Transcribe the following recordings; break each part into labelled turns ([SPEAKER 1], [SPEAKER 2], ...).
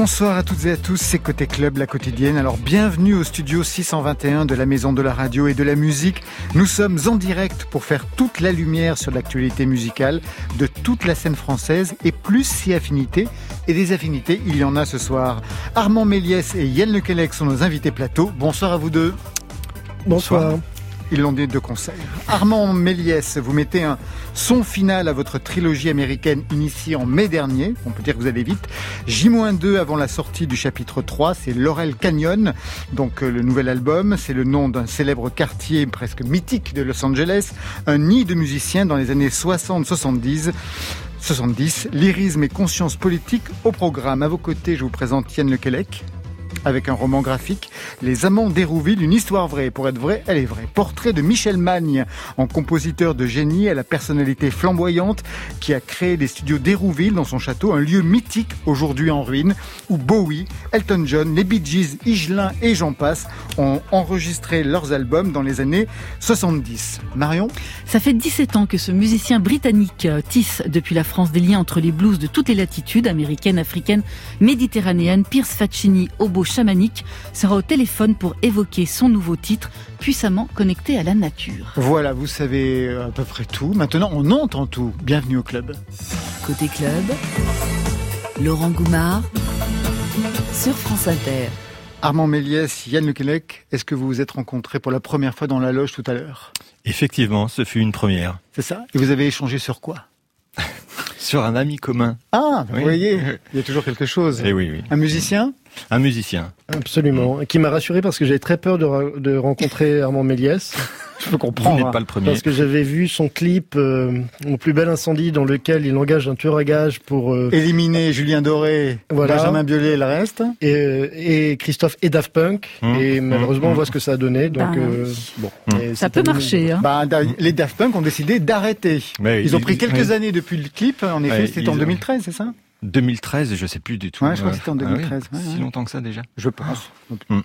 [SPEAKER 1] Bonsoir à toutes et à tous, c'est Côté Club, la quotidienne. Alors bienvenue au studio 621 de la Maison de la Radio et de la Musique. Nous sommes en direct pour faire toute la lumière sur l'actualité musicale de toute la scène française et plus si affinités. Et des affinités, il y en a ce soir. Armand Méliès et Yann Lequelec sont nos invités plateau. Bonsoir à vous deux.
[SPEAKER 2] Bonsoir.
[SPEAKER 1] Ils l'ont dit de concert. Armand Méliès, vous mettez un son final à votre trilogie américaine initiée en mai dernier. On peut dire que vous allez vite. J-2 avant la sortie du chapitre 3, c'est Laurel Canyon, donc euh, le nouvel album. C'est le nom d'un célèbre quartier presque mythique de Los Angeles, un nid de musiciens dans les années 60-70. 70, lyrisme et conscience politique au programme. À vos côtés, je vous présente Yann Lequelec avec un roman graphique, Les Amants d'Hérouville, une histoire vraie. Pour être vraie, elle est vraie. Portrait de Michel Magne, en compositeur de génie à la personnalité flamboyante qui a créé les studios d'Hérouville dans son château, un lieu mythique aujourd'hui en ruine, où Bowie, Elton John, les Bee Gees, Igelin et j'en passe ont enregistré leurs albums dans les années 70. Marion?
[SPEAKER 3] Ça fait 17 ans que ce musicien britannique euh, tisse depuis la France des liens entre les blues de toutes les latitudes, américaines, africaines, méditerranéennes, Pierce Faccini, Chamanique sera au téléphone pour évoquer son nouveau titre, puissamment connecté à la nature.
[SPEAKER 1] Voilà, vous savez à peu près tout. Maintenant, on entend tout. Bienvenue au club.
[SPEAKER 3] Côté club, Laurent Goumard sur France Inter.
[SPEAKER 1] Armand Méliès, Yann Lequelec, est-ce que vous vous êtes rencontrés pour la première fois dans la loge tout à l'heure?
[SPEAKER 4] Effectivement, ce fut une première.
[SPEAKER 1] C'est ça? Et vous avez échangé sur quoi?
[SPEAKER 4] Sur un ami commun.
[SPEAKER 1] Ah, vous voyez, il y a toujours quelque chose.
[SPEAKER 4] Et eh oui, oui.
[SPEAKER 1] Un musicien?
[SPEAKER 4] Un musicien.
[SPEAKER 2] Absolument. Qui m'a rassuré parce que j'avais très peur de, de rencontrer Armand Méliès.
[SPEAKER 1] Je peux comprendre. Vous
[SPEAKER 4] n'êtes pas le premier.
[SPEAKER 2] Parce que j'avais vu son clip euh, Mon plus bel incendie dans lequel il engage un tueur à gage pour
[SPEAKER 1] euh, éliminer Julien Doré, Benjamin Biolay et le reste.
[SPEAKER 2] Et, euh, et Christophe et Daft Punk. Mmh. et malheureusement, mmh. on voit ce que ça a donné. Donc bah,
[SPEAKER 3] bon, mmh. ça peut marcher. Hein.
[SPEAKER 1] Bah, les Daft Punk ont décidé d'arrêter. ils ont pris quelques années depuis le clip. En effet, c'était en 2013, c'est ça?
[SPEAKER 4] 2013, je sais plus du tout.
[SPEAKER 1] Ouais, je crois que c'était en 2013.
[SPEAKER 4] Ah si longtemps que ça déjà.
[SPEAKER 1] Je pense. Mm.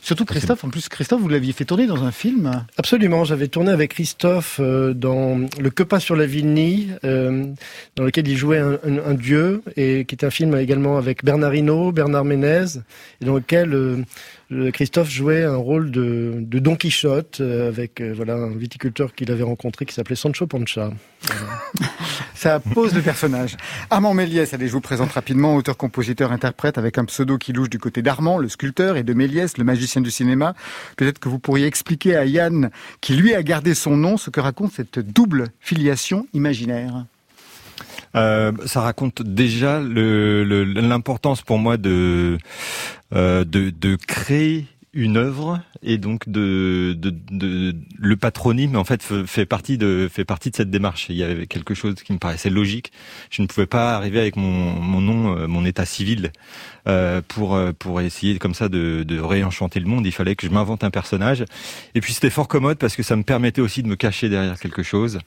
[SPEAKER 1] Surtout Christophe, en plus Christophe, vous l'aviez fait tourner dans un film
[SPEAKER 2] Absolument, j'avais tourné avec Christophe euh, dans Le Que pas sur la Vilnie, euh, dans lequel il jouait un, un, dieu, et qui était un film également avec Bernard Hinault, Bernard Ménez, et dans lequel euh, Christophe jouait un rôle de, de Don Quichotte euh, avec euh, voilà un viticulteur qu'il avait rencontré qui s'appelait Sancho Pancha.
[SPEAKER 1] Ça pose le personnage. Armand Méliès, allez, je vous présente rapidement, auteur, compositeur, interprète avec un pseudo qui louche du côté d'Armand, le sculpteur, et de Méliès, le magicien du cinéma. Peut-être que vous pourriez expliquer à Yann, qui lui a gardé son nom, ce que raconte cette double filiation imaginaire.
[SPEAKER 4] Euh, ça raconte déjà l'importance pour moi de, euh, de, de créer une œuvre et donc de, de, de, le patronyme en fait fait partie de fait partie de cette démarche. Il y avait quelque chose qui me paraissait logique. Je ne pouvais pas arriver avec mon, mon nom, euh, mon état civil euh, pour euh, pour essayer comme ça de, de réenchanter le monde. Il fallait que je m'invente un personnage. Et puis c'était fort commode parce que ça me permettait aussi de me cacher derrière quelque chose.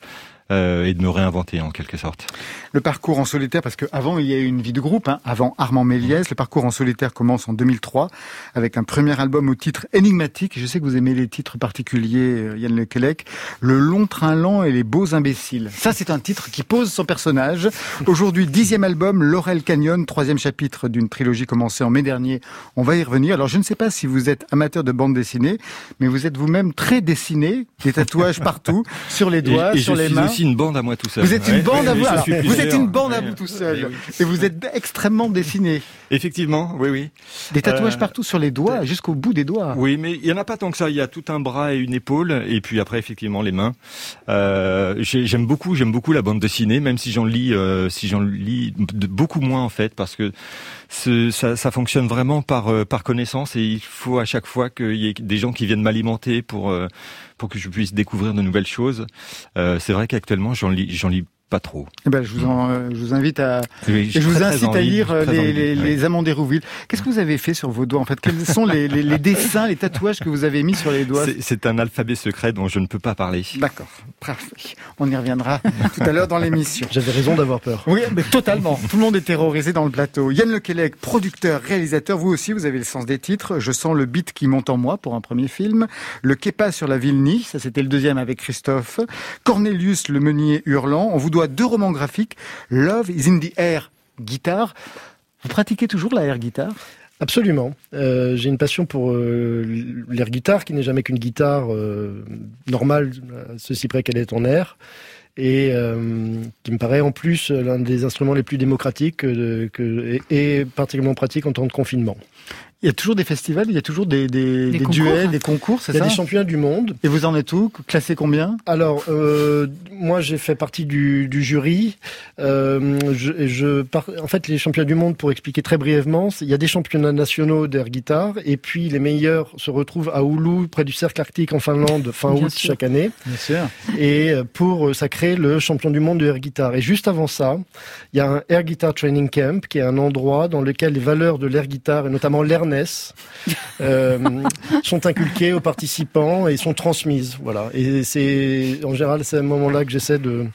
[SPEAKER 4] Euh, et de me réinventer en quelque sorte.
[SPEAKER 1] Le parcours en solitaire, parce qu'avant il y a eu une vie de groupe, hein, avant Armand Méliès, le parcours en solitaire commence en 2003 avec un premier album au titre énigmatique. Je sais que vous aimez les titres particuliers, euh, Yann Lequelec. Le long train lent et les beaux imbéciles. Ça c'est un titre qui pose son personnage. Aujourd'hui dixième album, Laurel Canyon, troisième chapitre d'une trilogie commencée en mai dernier. On va y revenir. Alors je ne sais pas si vous êtes amateur de bande dessinée, mais vous êtes vous-même très dessiné, des tatouages partout, sur les doigts, sur les mains
[SPEAKER 4] une bande à moi tout seul.
[SPEAKER 1] Vous êtes une bande à vous. vous êtes une bande à vous tout seul. Et vous êtes extrêmement dessiné.
[SPEAKER 4] Effectivement, oui, oui.
[SPEAKER 1] Des tatouages euh, partout sur les doigts, jusqu'au bout des doigts.
[SPEAKER 4] Oui, mais il y en a pas tant que ça. Il y a tout un bras et une épaule, et puis après effectivement les mains. Euh, j'aime beaucoup, j'aime beaucoup la bande dessinée, même si j'en lis, euh, si j'en lis beaucoup moins en fait, parce que ça, ça, fonctionne vraiment par par connaissance, et il faut à chaque fois qu'il y ait des gens qui viennent m'alimenter pour pour que je puisse découvrir de nouvelles choses. c'est vrai qu'actuellement j'en lis, j'en lis pas trop.
[SPEAKER 1] Eh ben, je vous, en, euh, je vous invite à, je vous incite à lire euh, les, les, les, Amants d'Hérouville. Qu'est-ce que vous avez fait sur vos doigts en fait? Quels sont les, les, dessins, les tatouages que vous avez mis sur les doigts?
[SPEAKER 4] C'est un alphabet secret dont je ne peux pas parler.
[SPEAKER 1] D'accord, On y reviendra tout à l'heure dans l'émission.
[SPEAKER 2] J'avais raison d'avoir peur.
[SPEAKER 1] Oui, mais totalement. Tout le monde est terrorisé dans le plateau. Yann Lequelec, producteur, réalisateur. Vous aussi, vous avez le sens des titres. Je sens le beat qui monte en moi pour un premier film. Le Kepa sur la ville Nice, ça c'était le deuxième avec Christophe. Cornelius, le meunier hurlant. On vous doit deux romans graphiques Love is in the air, guitare. Vous pratiquez toujours la air guitare?
[SPEAKER 2] Absolument. Euh, j'ai une passion pour euh, l'air guitare, qui n'est jamais qu'une guitare euh, normale, ceci près qu'elle est en air, et qui me paraît en plus l'un des instruments les plus démocratiques que, et particulièrement pratique en temps de confinement.
[SPEAKER 1] Il y a toujours des festivals, il y a toujours des, des, des, duels, des concours, c'est ça
[SPEAKER 2] Il y a des championnats du monde.
[SPEAKER 1] Et vous en êtes où Classé combien?
[SPEAKER 2] Alors, euh, moi j'ai fait partie du, du jury. Euh, je, je En fait, les championnats du monde, pour expliquer très brièvement, il y a des championnats nationaux d'air guitare, et puis les meilleurs se retrouvent à Oulu, près du cercle arctique en Finlande, fin août chaque année.
[SPEAKER 1] Bien sûr.
[SPEAKER 2] Et euh, pour sacrer le champion du monde de air guitare. Et juste avant ça, il y a un Air Guitar Training Camp, qui est un endroit dans lequel les valeurs de l'air guitare, et notamment l'air euh, sont inculquées aux participants et sont transmises. Voilà. Et c'est en général c'est à un moment-là que j'essaie de,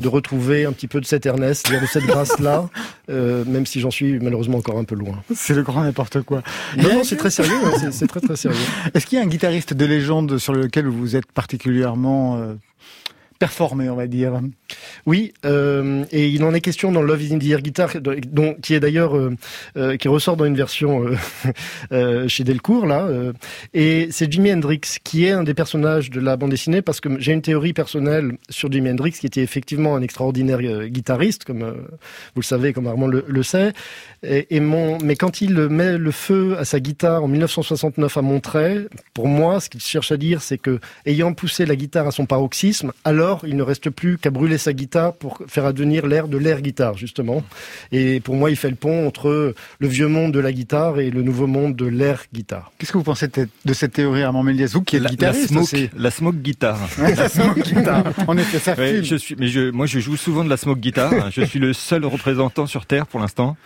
[SPEAKER 2] de retrouver un petit peu de cette Ernest, de cette grâce-là, euh, même si j'en suis malheureusement encore un peu loin.
[SPEAKER 1] C'est le grand n'importe quoi.
[SPEAKER 2] Non, non, c'est très sérieux. c'est très très sérieux.
[SPEAKER 1] Est-ce qu'il y a un guitariste de légende sur lequel vous êtes particulièrement performé, on va dire.
[SPEAKER 2] Oui, euh, et il en est question dans Love is in the Air Guitar, dont, qui est d'ailleurs euh, euh, qui ressort dans une version chez Delcourt là. et c'est Jimi Hendrix qui est un des personnages de la bande dessinée parce que j'ai une théorie personnelle sur Jimi Hendrix qui était effectivement un extraordinaire guitariste, comme vous le savez, comme Armand le, sait. Et, mon, mais quand il met le feu à sa guitare en 1969 à Montreuil, pour moi, ce qu'il cherche à dire, c'est que ayant poussé la guitare à son paroxysme, alors il ne reste plus qu'à brûler sa guitare pour faire advenir l'air de l'air guitare, justement. Et pour moi, il fait le pont entre le vieux monde de la guitare et le nouveau monde de l'air guitare.
[SPEAKER 1] Qu'est-ce que vous pensez de cette théorie, Armand Méliès? Vous qui êtes la, guitariste
[SPEAKER 4] la smoke, la smoke guitare.
[SPEAKER 1] la smoke guitare. En effet, ça
[SPEAKER 4] je suis, mais je, moi, je joue souvent de la smoke guitare. je suis le seul représentant sur Terre pour l'instant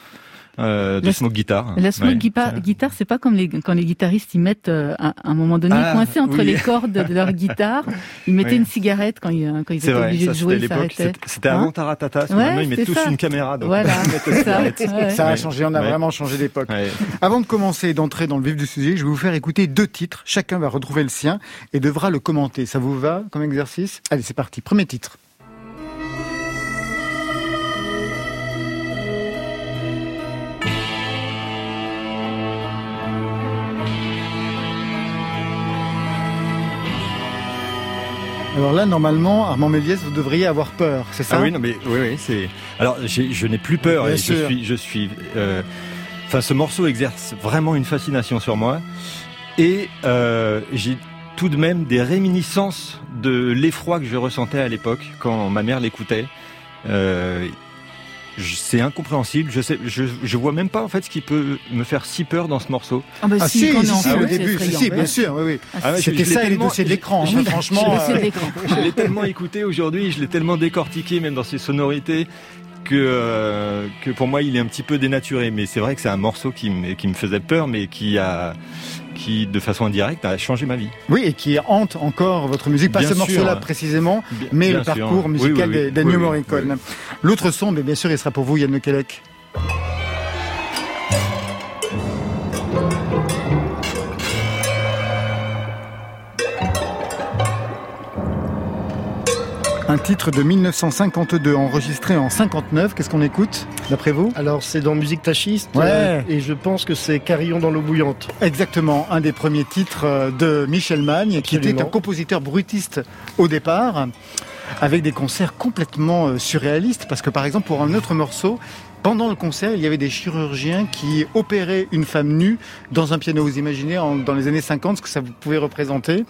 [SPEAKER 4] euh, de la, smoke guitar.
[SPEAKER 3] La smoke guitare, c'est pas comme les, quand les guitaristes ils mettent euh, à, un moment donné ah, coincé entre les cordes de leur guitare, ils mettaient une cigarette quand ils, quand ils étaient obligés de jouer, ils s'arrêtaient.
[SPEAKER 4] C'était avant hein Taratata, maintenant ils mettent tous une caméra. Donc
[SPEAKER 3] voilà,
[SPEAKER 1] ça, ça a changé, on a vraiment changé d'époque. Avant de commencer et d'entrer dans le vif du sujet, je vais vous faire écouter deux titres. Chacun va retrouver le sien et devra le commenter. Ça vous va comme exercice? Allez, c'est parti. Premier titre. Alors là, normalement, Armand Méliès, vous devriez avoir peur, c'est ça
[SPEAKER 4] Ah oui, non, mais oui, oui, c'est. Alors, je n'ai plus peur. je suis, je suis. Euh, enfin, ce morceau exerce vraiment une fascination sur moi, et euh, j'ai tout de même des réminiscences de l'effroi que je ressentais à l'époque quand ma mère l'écoutait. Euh, c'est incompréhensible. Je sais, je, je vois même pas en fait ce qui peut me faire si peur dans ce morceau.
[SPEAKER 1] Ah, bah, ah si, si, si, au début, si, bien sûr, oui, oui. Ah, ah C'était ça les dossiers de l'écran, hein, franchement.
[SPEAKER 4] Je l'ai tellement écouté aujourd'hui, je l'ai tellement décortiqué, même dans ses sonorités, que, euh, que pour moi il est un petit peu dénaturé. Mais c'est vrai que c'est un morceau qui, qui me faisait peur, mais qui a qui, de façon indirecte, a changé ma vie.
[SPEAKER 1] Oui, et qui hante encore votre musique, pas ce morceau-là précisément, mais le parcours musical d'Ennio Morricone. L'autre son, mais bien sûr, il sera pour vous, Yann Lequelec. Un titre de 1952 enregistré en 59. Qu'est-ce qu'on écoute, d'après vous?
[SPEAKER 2] Alors, c'est dans Musique Tachiste.
[SPEAKER 1] Ouais. Euh,
[SPEAKER 2] et je pense que c'est Carillon dans l'eau bouillante.
[SPEAKER 1] Exactement. Un des premiers titres euh, de Michel Magne, qui était un compositeur brutiste au départ avec des concerts complètement euh, surréalistes, parce que par exemple pour un autre morceau, pendant le concert, il y avait des chirurgiens qui opéraient une femme nue dans un piano. Vous imaginez dans les années 50 ce que ça pouvait représenter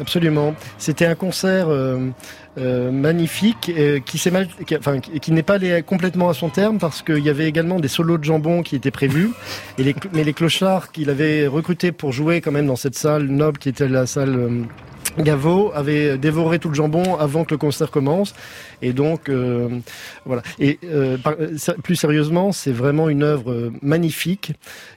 [SPEAKER 2] Absolument. C'était un concert euh, euh, magnifique euh, qui n'est pas allé complètement à son terme parce qu'il y avait également des solos de jambon qui étaient prévus. Mais les clochards qu'il avait recrutés pour jouer quand même dans cette salle noble qui était la salle Gaveau avait dévoré tout le jambon avant que le concert commence. Et donc, euh, voilà. Et euh, plus sérieusement, c'est vraiment une œuvre magnifique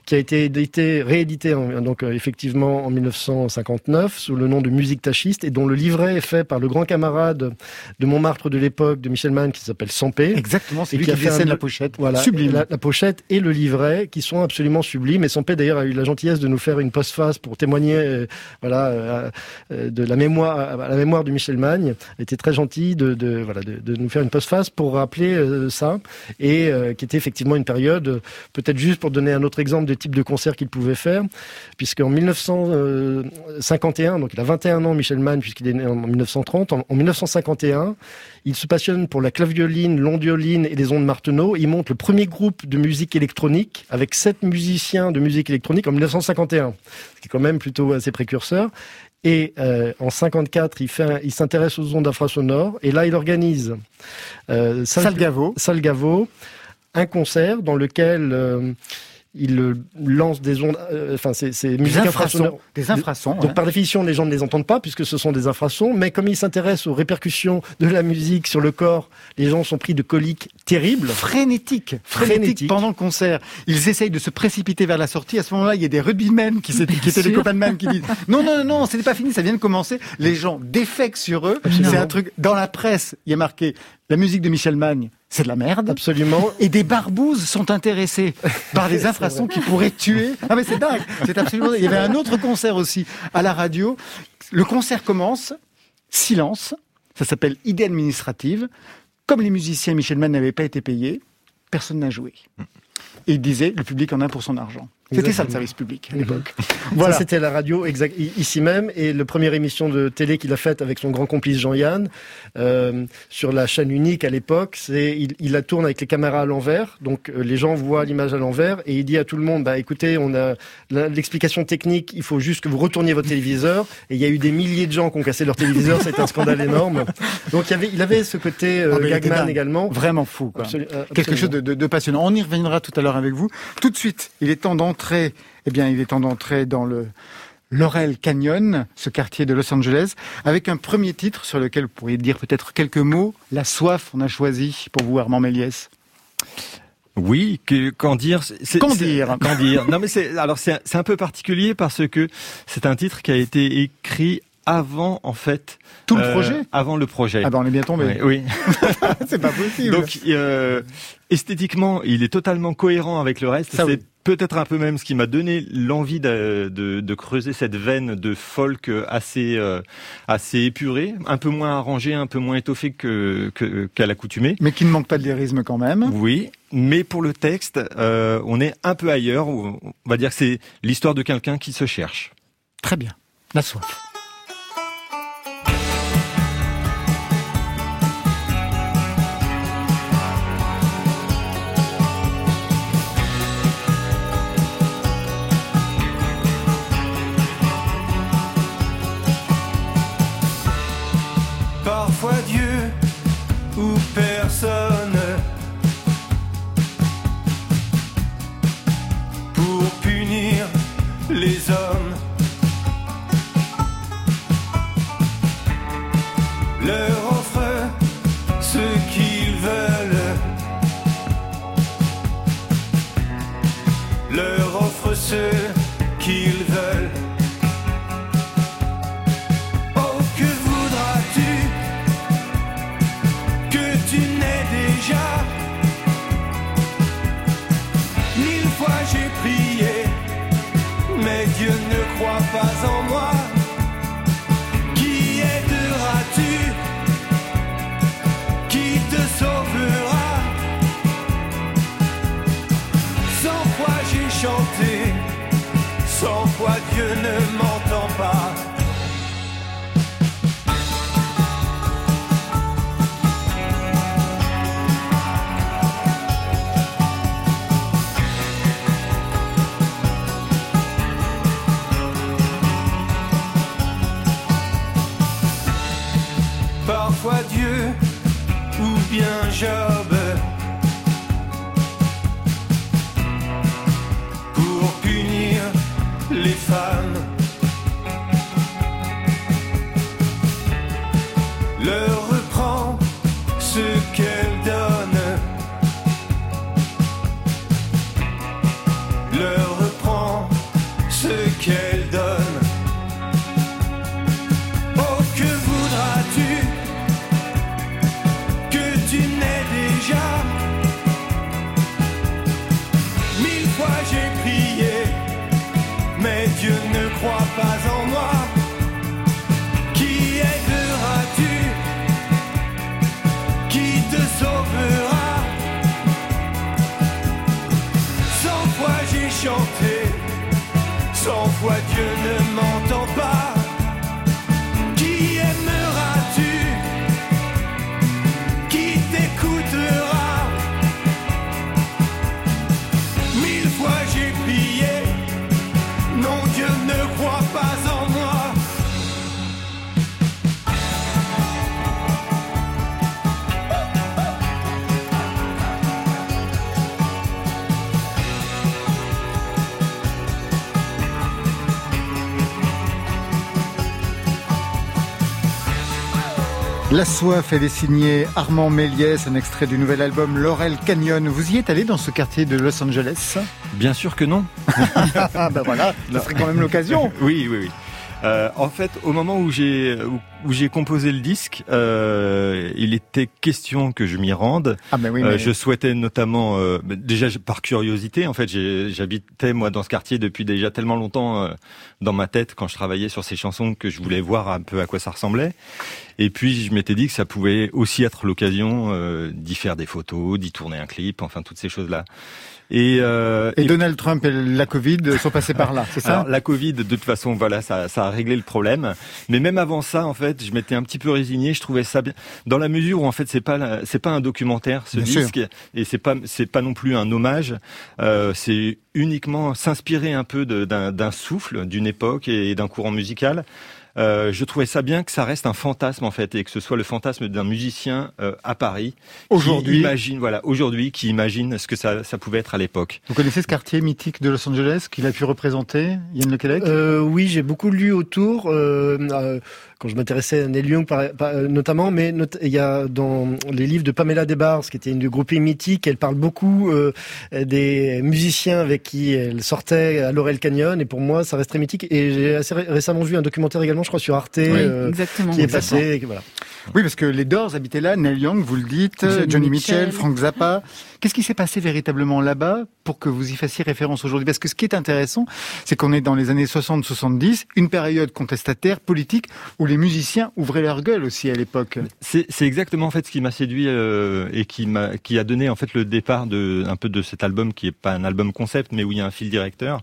[SPEAKER 2] qui a été éditée, rééditée donc euh, effectivement en 1959 sous le nom de Musique tachiste et dont le livret est fait par le grand camarade de Montmartre de l'époque de Michel Mann qui s'appelle Sampé.
[SPEAKER 1] Exactement, c'est lui qui, a fait la pochette.
[SPEAKER 2] Voilà,
[SPEAKER 1] sublime.
[SPEAKER 2] La, pochette et le livret qui sont absolument sublimes. Et Sampé d'ailleurs a eu la gentillesse de nous faire une postface pour témoigner, voilà, de la mémoire, la mémoire de Michel Magne a été très gentil de, de voilà de, de, nous faire une postface pour rappeler ça et qui était effectivement une période peut-être juste pour donner un autre exemple de type de concert qu'il pouvait faire, puisqu'en 1951, donc il a 21 ans Michel Magne puisqu'il est né en 1930, en, 1951, il se passionne pour la clavioline, l'ondioline et les ondes Marteneau. Il monte le premier groupe de musique électronique avec sept musiciens de musique électronique en 1951, ce qui est quand même plutôt assez précurseur. Et euh, en 54, il, fait il s'intéresse aux ondes infrasonores. Et là, il organise
[SPEAKER 1] euh, Salgavo.
[SPEAKER 2] Salgavo, un concert dans lequel euh, il lance des ondes, euh, enfin c'est musiques infrasons,
[SPEAKER 1] des infrasons.
[SPEAKER 2] Donc par définition, les gens ne les entendent pas puisque ce sont des infrasons. Mais comme il s'intéresse aux répercussions de la musique sur le corps, les gens sont pris de coliques terribles,
[SPEAKER 1] frénétiques, frénétiques pendant le concert. Ils essayent de se précipiter vers la sortie. À ce moment-là, il y a des rugbymen qui, qui étaient des copains de même qui disent non non non non, c'était pas fini, ça vient de commencer. Les gens défectent sur eux. C'est un truc dans la presse. Il y a marqué la musique de Michel Magne c'est de la merde.
[SPEAKER 2] Absolument.
[SPEAKER 1] Et des barbouzes sont intéressés par des infrasons qui pourraient tuer. Ah mais c'est dingue. C'est absolument. Il y avait un autre concert aussi à la radio. Le concert commence, silence. Ça s'appelle idée administrative. Comme les musiciens Michel Mann n'avaient pas été payés, personne n'a joué. Et il disait, le public en a pour son argent. C'était ça le service public à l'époque.
[SPEAKER 2] voilà. C'était la radio exact, ici même et la première émission de télé qu'il a faite avec son grand complice Jean-Yann euh, sur la chaîne unique à l'époque. C'est il, il, la tourne avec les caméras à l'envers, donc euh, les gens voient l'image à l'envers et il dit à tout le monde bah écoutez, on a l'explication technique, il faut juste que vous retourniez votre téléviseur. Et il y a eu des milliers de gens qui ont cassé leur téléviseur, c'est un scandale énorme. Donc il y avait il avait ce côté euh, ah, Gagman également,
[SPEAKER 1] vraiment fou, quoi. Euh, Quelque chose de, de, de passionnant. On y reviendra tout à l'heure avec vous. Tout de suite, il est temps d'entrer eh bien, il est temps d'entrer dans le Laurel Canyon, ce quartier de Los Angeles, avec un premier titre sur lequel vous pourriez dire peut-être quelques mots. La soif, on a choisi pour vous, Armand Méliès.
[SPEAKER 4] Oui, que, qu'en dire
[SPEAKER 1] Qu'en dire
[SPEAKER 4] Qu'en dire Non, mais c'est alors c'est un peu particulier parce que c'est un titre qui a été écrit avant en fait
[SPEAKER 1] tout le euh, projet
[SPEAKER 4] avant le projet
[SPEAKER 1] ah ben on est bien tombé
[SPEAKER 4] oui,
[SPEAKER 1] c'est pas possible
[SPEAKER 4] donc euh, esthétiquement il est totalement cohérent avec le reste c'est peut-être un peu même ce qui m'a donné l'envie de, de, de, creuser cette veine de folk assez euh, assez épurée, un peu moins arrangée, un peu moins étoffée que qu'à l'accoutumée.
[SPEAKER 1] Mais qui ne manque pas de lyrisme quand même.
[SPEAKER 4] Oui, mais pour le texte, euh, on est un peu ailleurs. On va dire que c'est l'histoire de quelqu'un qui se cherche.
[SPEAKER 1] Très bien. La soif.
[SPEAKER 5] pas en moi. Qui aideras-tu? Qui te sauvera? Cent fois j'ai chanté, cent fois Dieu ne
[SPEAKER 1] La soif, elle est signée Armand Méliès, un extrait du nouvel album Laurel Canyon. Vous y êtes allé dans ce quartier de Los Angeles
[SPEAKER 4] Bien sûr que non.
[SPEAKER 1] Ah ben voilà, ça serait quand même l'occasion.
[SPEAKER 4] oui, oui, oui. Euh, en fait, au moment où j'ai où, j'ai composé le disque, euh, il était question que je m'y rende.
[SPEAKER 1] Ah ben oui,
[SPEAKER 4] Euh, je souhaitais notamment, euh, bah, déjà par curiosité, en fait, j'habitais moi dans ce quartier depuis déjà tellement longtemps euh, dans ma tête quand je travaillais sur ces chansons que je voulais voir un peu à quoi ça ressemblait. Et puis je m'étais dit que ça pouvait aussi être l'occasion euh, d'y faire des photos, d'y tourner un clip, enfin toutes ces choses-là. Et, euh,
[SPEAKER 1] et
[SPEAKER 4] et-
[SPEAKER 1] Donald Trump et la Covid sont passés par là, c'est ça
[SPEAKER 4] alors, la Covid, de toute façon, voilà, ça, ça a réglé le problème. Mais même avant ça, en fait, je m'étais un petit peu résigné. Je trouvais ça bien, dans la mesure où en fait, c'est pas, c'est pas un documentaire, ce
[SPEAKER 1] Bien sûr.
[SPEAKER 4] disque, et c'est pas, c'est pas non plus un hommage. Euh, c'est uniquement s'inspirer un peu d'un souffle, d'une époque et d'un courant musical. Euh, je trouvais ça bien que ça reste un fantasme en fait et que ce soit le fantasme d'un musicien euh, à Paris qui
[SPEAKER 1] Aujourd'hui.
[SPEAKER 4] imagine voilà aujourd'hui qui imagine ce que ça, ça pouvait être à l'époque.
[SPEAKER 1] Vous connaissez ce quartier mythique de Los Angeles qu'il a pu représenter, Yann Le Québec
[SPEAKER 2] Euh, oui, j'ai beaucoup lu autour euh, euh, quand je m'intéressais à Neil Young par- par- euh, notamment, mais not- il y a dans les livres de Pamela Desbarres, qui était une du grouping mythique, elle parle beaucoup euh, des musiciens avec qui elle sortait à Laurel Canyon, et pour moi, ça reste très mythique. Et j'ai assez ré- récemment vu un documentaire également, je crois, sur Arte,
[SPEAKER 3] Oui,
[SPEAKER 2] euh,
[SPEAKER 3] exactement.
[SPEAKER 2] qui est
[SPEAKER 3] exactement.
[SPEAKER 2] passé. et voilà.
[SPEAKER 1] Oui, parce que les Doors habitaient là, Neil Young, vous le dites, Johnny,
[SPEAKER 3] Johnny
[SPEAKER 1] Mitchell,
[SPEAKER 3] Mitchell.
[SPEAKER 1] Frank Zappa. Qu'est-ce qui s'est passé véritablement là-bas pour que vous y fassiez référence aujourd'hui? Parce que ce qui est intéressant, c'est qu'on est dans les années 60-70, une période contestataire, politique, où les musiciens ouvraient leur gueule aussi à l'époque.
[SPEAKER 4] C'est c'est exactement en fait ce qui m'a séduit euh, et qui m'a qui a donné en fait le départ de un peu de cet album qui est pas un album concept mais où il y a un fil directeur.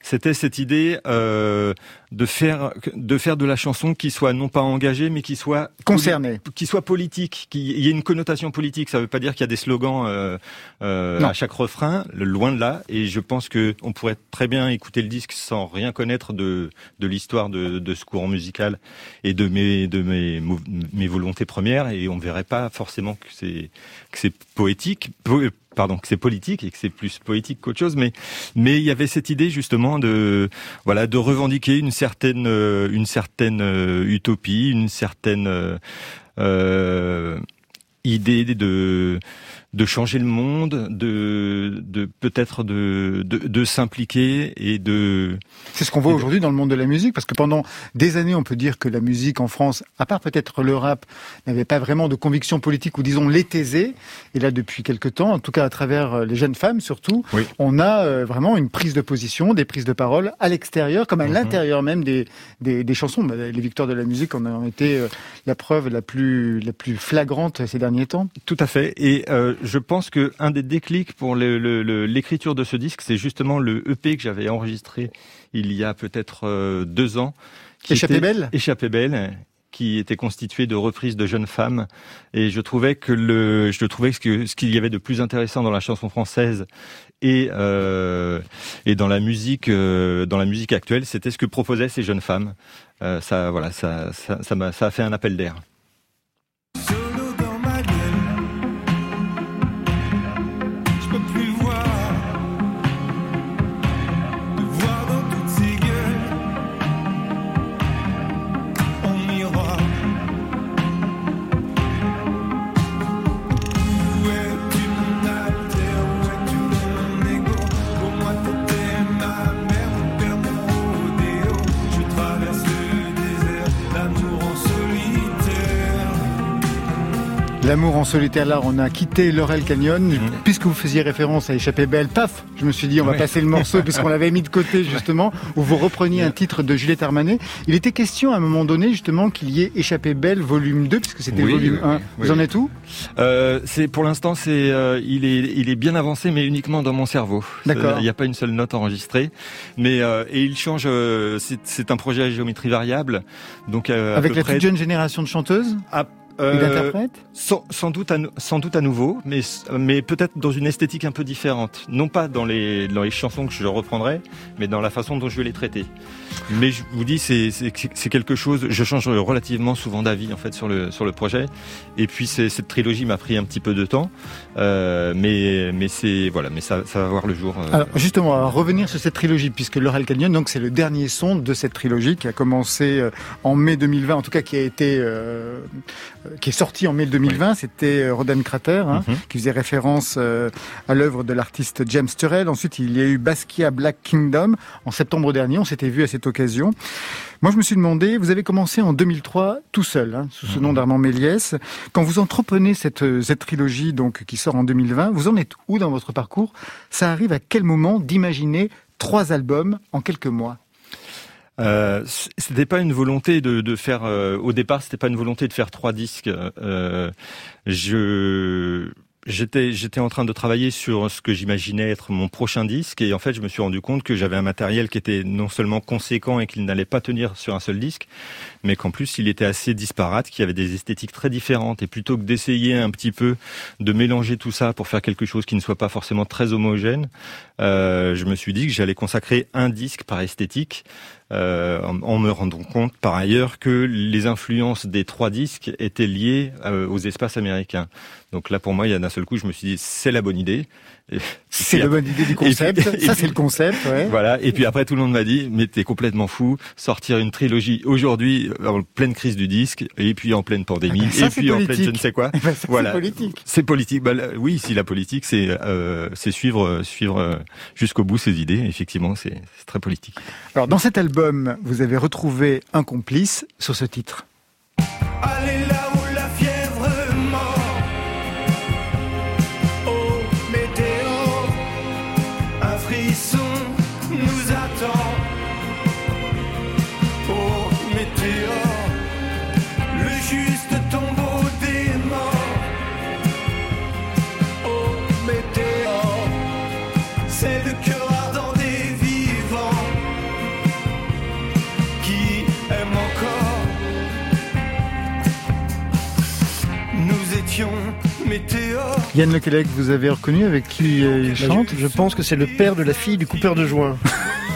[SPEAKER 4] C'était cette idée euh, de faire de faire de la chanson qui soit non pas engagée mais qui soit
[SPEAKER 1] Concernés.
[SPEAKER 4] qui soit politique, qui il y ait une connotation politique. Ça veut pas dire qu'il y a des slogans euh, euh, à chaque refrain, loin de là. Et je pense que on pourrait très bien écouter le disque sans rien connaître de de l'histoire de, de ce courant musical et de mes de mes mes volontés premières et on verrait pas forcément que c'est que c'est poétique po- pardon que c'est politique et que c'est plus poétique qu'autre chose mais mais il y avait cette idée justement de voilà de revendiquer une certaine euh, une certaine euh, utopie une certaine euh, euh, idée de de changer le monde de de peut-être de de, de s'impliquer et de
[SPEAKER 1] C'est ce qu'on voit aujourd'hui dans le monde de la musique, parce que pendant des années, on peut dire que la musique en France, à part peut-être le rap, n'avait pas vraiment de conviction politique, ou disons les taisait. Et là, depuis quelque temps, en tout cas à travers euh, les jeunes femmes surtout,
[SPEAKER 4] Oui.
[SPEAKER 1] on a euh, vraiment une prise de position, des prises de parole à l'extérieur, comme à
[SPEAKER 4] Mhm.
[SPEAKER 1] l'intérieur même des, des, des chansons. Bah, Les victoires de la musique en ont été euh, la preuve la plus, la plus flagrante ces derniers temps.
[SPEAKER 4] Tout à fait. Et euh, je pense que un des déclics pour l'écriture de ce disque, c'est justement le EP que j'avais enregistré il y a peut-être euh, deux ans. qui
[SPEAKER 1] Échappée
[SPEAKER 4] était-
[SPEAKER 1] belle
[SPEAKER 4] Échappée belle qui était constitué de reprises de jeunes femmes et je trouvais que le je trouvais que ce qu'il y avait de plus intéressant dans la chanson française et euh, et dans la musique euh, dans la musique actuelle c'était ce que proposaient ces jeunes femmes Euh, ça voilà ça ça ça m'a ça a fait un appel d'air
[SPEAKER 5] L'amour en solitaire,
[SPEAKER 1] là, on a quitté Laurel Canyon. Puisque vous faisiez référence à Échappée Belle, paf, je me suis dit, on va
[SPEAKER 4] Ouais.
[SPEAKER 1] passer le morceau, puisqu'on l'avait mis de côté, justement, où vous repreniez un titre de Juliette Armanet. Il était question, à un moment donné, justement, qu'il y ait Échappée Belle, volume 2, puisque c'était
[SPEAKER 4] Oui,
[SPEAKER 1] volume
[SPEAKER 4] oui,
[SPEAKER 1] 1.
[SPEAKER 4] oui,
[SPEAKER 1] vous
[SPEAKER 4] oui.
[SPEAKER 1] en êtes où?
[SPEAKER 4] Euh, c'est pour l'instant, c'est euh, il est il est bien avancé, mais uniquement dans mon cerveau.
[SPEAKER 1] D'accord.
[SPEAKER 4] Il n'y a pas une seule note enregistrée, mais euh, et il change. euh, c'est un projet à géométrie variable, donc euh,
[SPEAKER 1] Avec la
[SPEAKER 4] près,
[SPEAKER 1] toute jeune génération de chanteuses?
[SPEAKER 4] À- euh, sans, sans doute à, nou- sans doute à nouveau, mais mais peut-être dans une esthétique un peu différente. Non pas dans les dans les chansons que je reprendrai, mais dans la façon dont je vais les traiter. Mais je vous dis, c'est quelque chose. Je change relativement souvent d'avis en fait sur le sur le projet. Et puis cette trilogie m'a pris un petit peu de temps, euh, mais mais c'est voilà, mais ça ça va voir le jour. euh,
[SPEAKER 1] Alors justement, va revenir sur cette trilogie, puisque Laurel Canyon, donc c'est le dernier son de cette trilogie qui a commencé euh, en mai 2020, en tout cas qui a été, euh, qui est sorti en mai 2020. C'était Rodan Crater, hein,
[SPEAKER 4] Mhm.
[SPEAKER 1] qui faisait référence euh, à l'œuvre de l'artiste James Turrell. Ensuite, il y a eu Basquiat Black Kingdom en septembre dernier. On s'était vu à cette occasion. Moi, je me suis demandé, vous avez commencé en 2003 tout seul, hein, sous ce nom d'Armand Méliès. Quand vous entreprenez cette, cette trilogie donc qui sort en 2020, vous en êtes où dans votre parcours? Ça arrive à quel moment d'imaginer trois albums en quelques mois?
[SPEAKER 4] Euh, c'était pas une volonté de, de faire. euh, au départ, c'était pas une volonté de faire trois disques. Euh, je j'étais j'étais en train de travailler sur ce que j'imaginais être mon prochain disque et en fait, je me suis rendu compte que j'avais un matériel qui était non seulement conséquent et qu'il n'allait pas tenir sur un seul disque, mais qu'en plus, il était assez disparate, qu'il y avait des esthétiques très différentes et plutôt que d'essayer un petit peu de mélanger tout ça pour faire quelque chose qui ne soit pas forcément très homogène, euh, je me suis dit que j'allais consacrer un disque par esthétique euh, en, me rendant compte par ailleurs que les influences des trois disques étaient liées euh, aux espaces américains. Donc là, pour moi, il y a d'un seul coup, je me suis dit, c'est la bonne idée.
[SPEAKER 1] C'est la bonne idée du concept.
[SPEAKER 4] puis-
[SPEAKER 1] Ça, c'est le concept. Ouais.
[SPEAKER 4] Voilà. Et puis après, tout le monde m'a dit, mais t'es complètement fou, sortir une trilogie aujourd'hui en pleine crise du disque, et puis en pleine pandémie,
[SPEAKER 1] Ah ben ça,
[SPEAKER 4] et puis en pleine je ne sais quoi.
[SPEAKER 1] Ben, ça,
[SPEAKER 4] Voilà.
[SPEAKER 1] C'est politique.
[SPEAKER 4] C'est politique. Bah, oui, si la politique, c'est euh, c'est suivre euh, suivre euh, jusqu'au bout ses idées. Effectivement, c'est c'est très politique.
[SPEAKER 1] Alors, dans cet album, vous avez retrouvé un complice sur ce titre.
[SPEAKER 5] Allez là c'est le cœur ardent des vivants qui aiment encore. Nous étions météores.
[SPEAKER 1] Yann Lequelec, vous avez reconnu avec qui euh, il chante?
[SPEAKER 2] Je pense que c'est le père de la fille du coupeur de joint.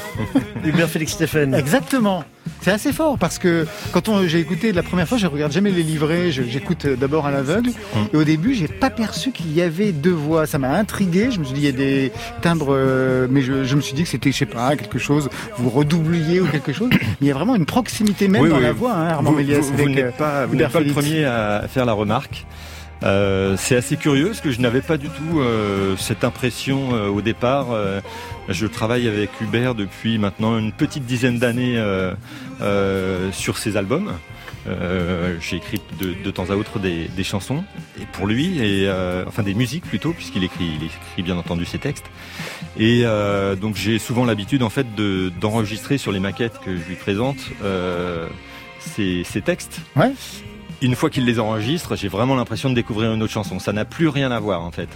[SPEAKER 2] Hubert Félix Stéphane.
[SPEAKER 1] Exactement. C'est assez fort parce que quand on- j'ai écouté la première fois, je regarde jamais les livrets, j'écoute euh, d'abord à l'aveugle. Et au début, j'ai pas perçu qu'il y avait deux voix. Ça m'a intrigué. Je me suis dit, il y a des timbres, euh, mais je, je me suis dit que c'était, je sais pas, quelque chose, vous redoubliez ou quelque chose. Mais il y a vraiment une proximité même
[SPEAKER 4] Oui,
[SPEAKER 1] dans
[SPEAKER 4] oui.
[SPEAKER 1] la voix, hein, Armand
[SPEAKER 4] vous,
[SPEAKER 1] Méliès.
[SPEAKER 4] vous- vous
[SPEAKER 1] avec, euh,
[SPEAKER 4] n'êtes pas, vous le premier à faire la remarque. Euh, c'est assez curieux parce que je n'avais pas du tout euh, cette impression euh, au départ. Euh, je travaille avec Hubert depuis maintenant une petite dizaine d'années euh, sur ses albums. J'ai écrit de, de temps à autre des, des chansons et pour lui et enfin des musiques plutôt puisqu'il écrit, il écrit bien entendu ses textes. Et donc j'ai souvent l'habitude en fait de- d'enregistrer sur les maquettes que je lui présente ses, ses textes.
[SPEAKER 1] Ouais.
[SPEAKER 4] Une fois qu'il les enregistre, j'ai vraiment l'impression de découvrir une autre chanson. Ça n'a plus rien à voir en fait.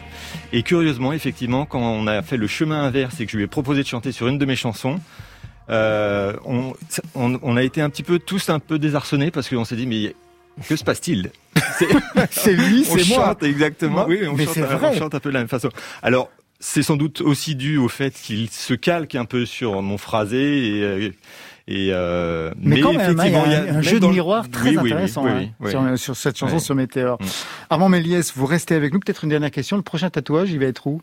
[SPEAKER 4] Et curieusement, effectivement, quand on a fait le chemin inverse et que je lui ai proposé de chanter sur une de mes chansons, euh, on, on, on a été un petit peu tous un peu désarçonnés parce qu'on s'est dit mais que se passe-t-il? C'est-
[SPEAKER 1] lui, c'est moi.
[SPEAKER 4] chante exactement. Oui, on
[SPEAKER 1] Mais
[SPEAKER 4] chante, on un peu de la même façon. Alors, c'est sans doute aussi dû au fait qu'il se calque un peu sur mon phrasé et. Euh, et euh,
[SPEAKER 1] Mais, quand même, hein, il y a un, jeu de
[SPEAKER 4] le-
[SPEAKER 1] miroir très
[SPEAKER 4] Oui, oui, oui,
[SPEAKER 1] intéressant
[SPEAKER 4] oui,
[SPEAKER 1] hein,
[SPEAKER 4] oui.
[SPEAKER 1] Sur, sur cette chanson
[SPEAKER 4] Ouais.
[SPEAKER 1] sur Météor.
[SPEAKER 4] Mm.
[SPEAKER 1] Armand Méliès, vous restez avec nous. Peut-être une dernière question. Le prochain tatouage, il va être où?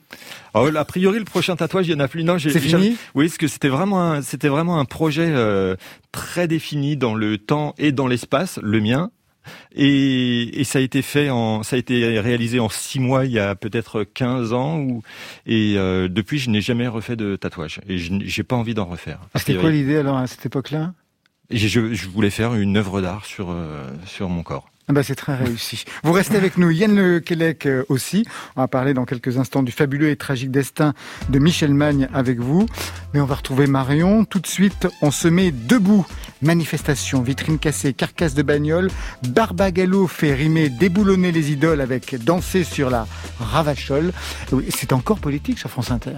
[SPEAKER 4] Alors, a priori, le prochain tatouage, il y en a plus. Non,
[SPEAKER 1] C'est fini?
[SPEAKER 4] Oui, parce que c'était vraiment, un, c'était vraiment un projet euh, très défini dans le temps et dans l'espace, le mien. Et, et ça a été fait en, ça a été réalisé en six mois il y a peut-être 15 ans ou, et euh, depuis je n'ai jamais refait de tatouage et je n'ai- j'ai pas envie d'en refaire.
[SPEAKER 1] C'était quoi l'idée alors à cette époque-là?
[SPEAKER 4] Je, je voulais faire une œuvre d'art sur euh, sur mon corps.
[SPEAKER 6] Bah, c'est très réussi. Vous restez avec nous, Yann Le Quélec euh, aussi. On va parler dans quelques instants du fabuleux et tragique destin de Michel Magne avec vous. Mais on va retrouver Marion. Tout de suite, on se met debout. Manifestation, vitrine cassée, carcasse de bagnole. Barbagallo fait rimer déboulonner les idoles avec danser sur la ravachole. C'est encore politique sur France Inter.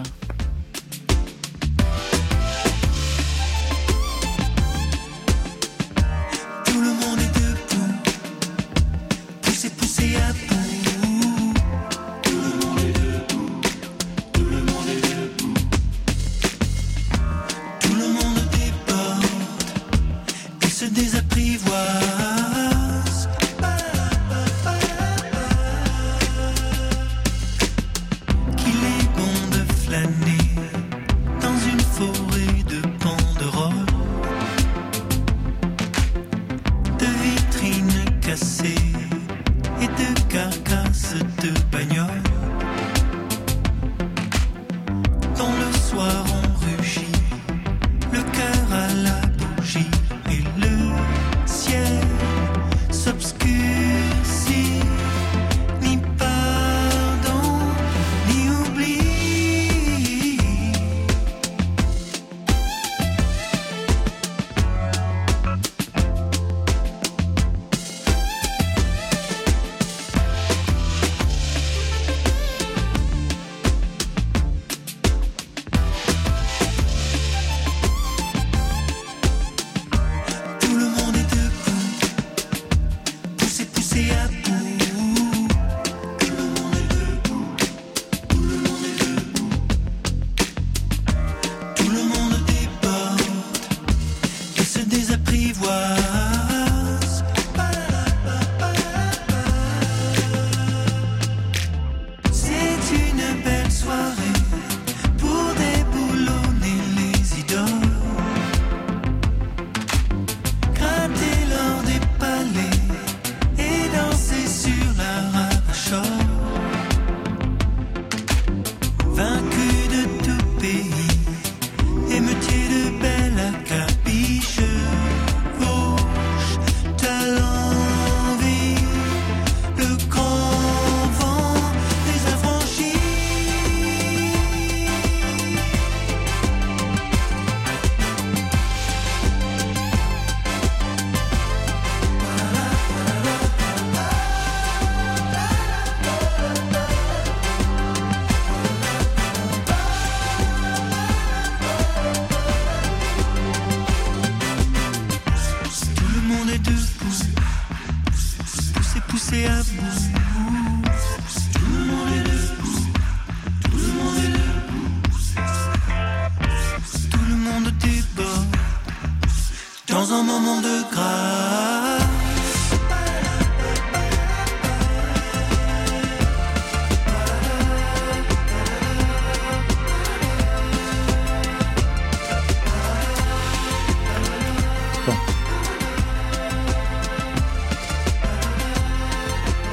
[SPEAKER 1] Dans un moment de grâce.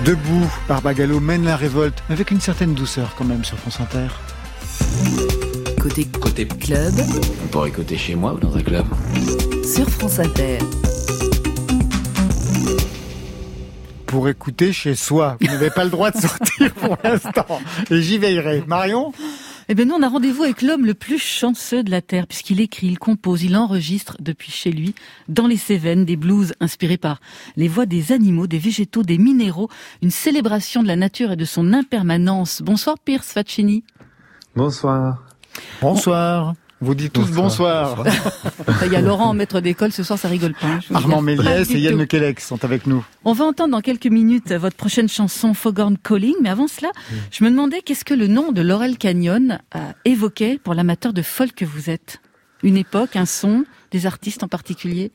[SPEAKER 6] Debout, Barbagallo mène la révolte, mais avec une certaine douceur quand même sur France Inter.
[SPEAKER 3] Côté
[SPEAKER 7] Côté
[SPEAKER 3] club
[SPEAKER 7] On pourrait écouter chez moi ou dans un club?
[SPEAKER 3] Sur France Inter.
[SPEAKER 6] Pour écouter chez soi. Vous n'avez pas le droit de sortir pour l'instant. Et j'y veillerai. Marion
[SPEAKER 3] Eh bien, nous, on a rendez-vous avec l'homme le plus chanceux de la Terre, puisqu'il écrit, il compose, il enregistre depuis chez lui, dans les Cévennes, des blues inspirés par les voix des animaux, des végétaux, des minéraux, une célébration de la nature et de son impermanence. Bonsoir, Pierce Faccini.
[SPEAKER 8] Bonsoir.
[SPEAKER 6] Bonsoir. Vous dites tous bonsoir.
[SPEAKER 3] Il y a Laurent, maître d'école, ce soir, ça rigole pas. hein,
[SPEAKER 6] Armand Méliès et Yann
[SPEAKER 3] tout.
[SPEAKER 6] Lequelec sont avec nous.
[SPEAKER 3] On va entendre dans quelques minutes votre prochaine chanson Foghorn Calling, mais avant cela, je me demandais qu'est-ce que le nom de Laurel Canyon a évoqué pour l'amateur de folk que vous êtes Une époque, un son, des artistes en particulier?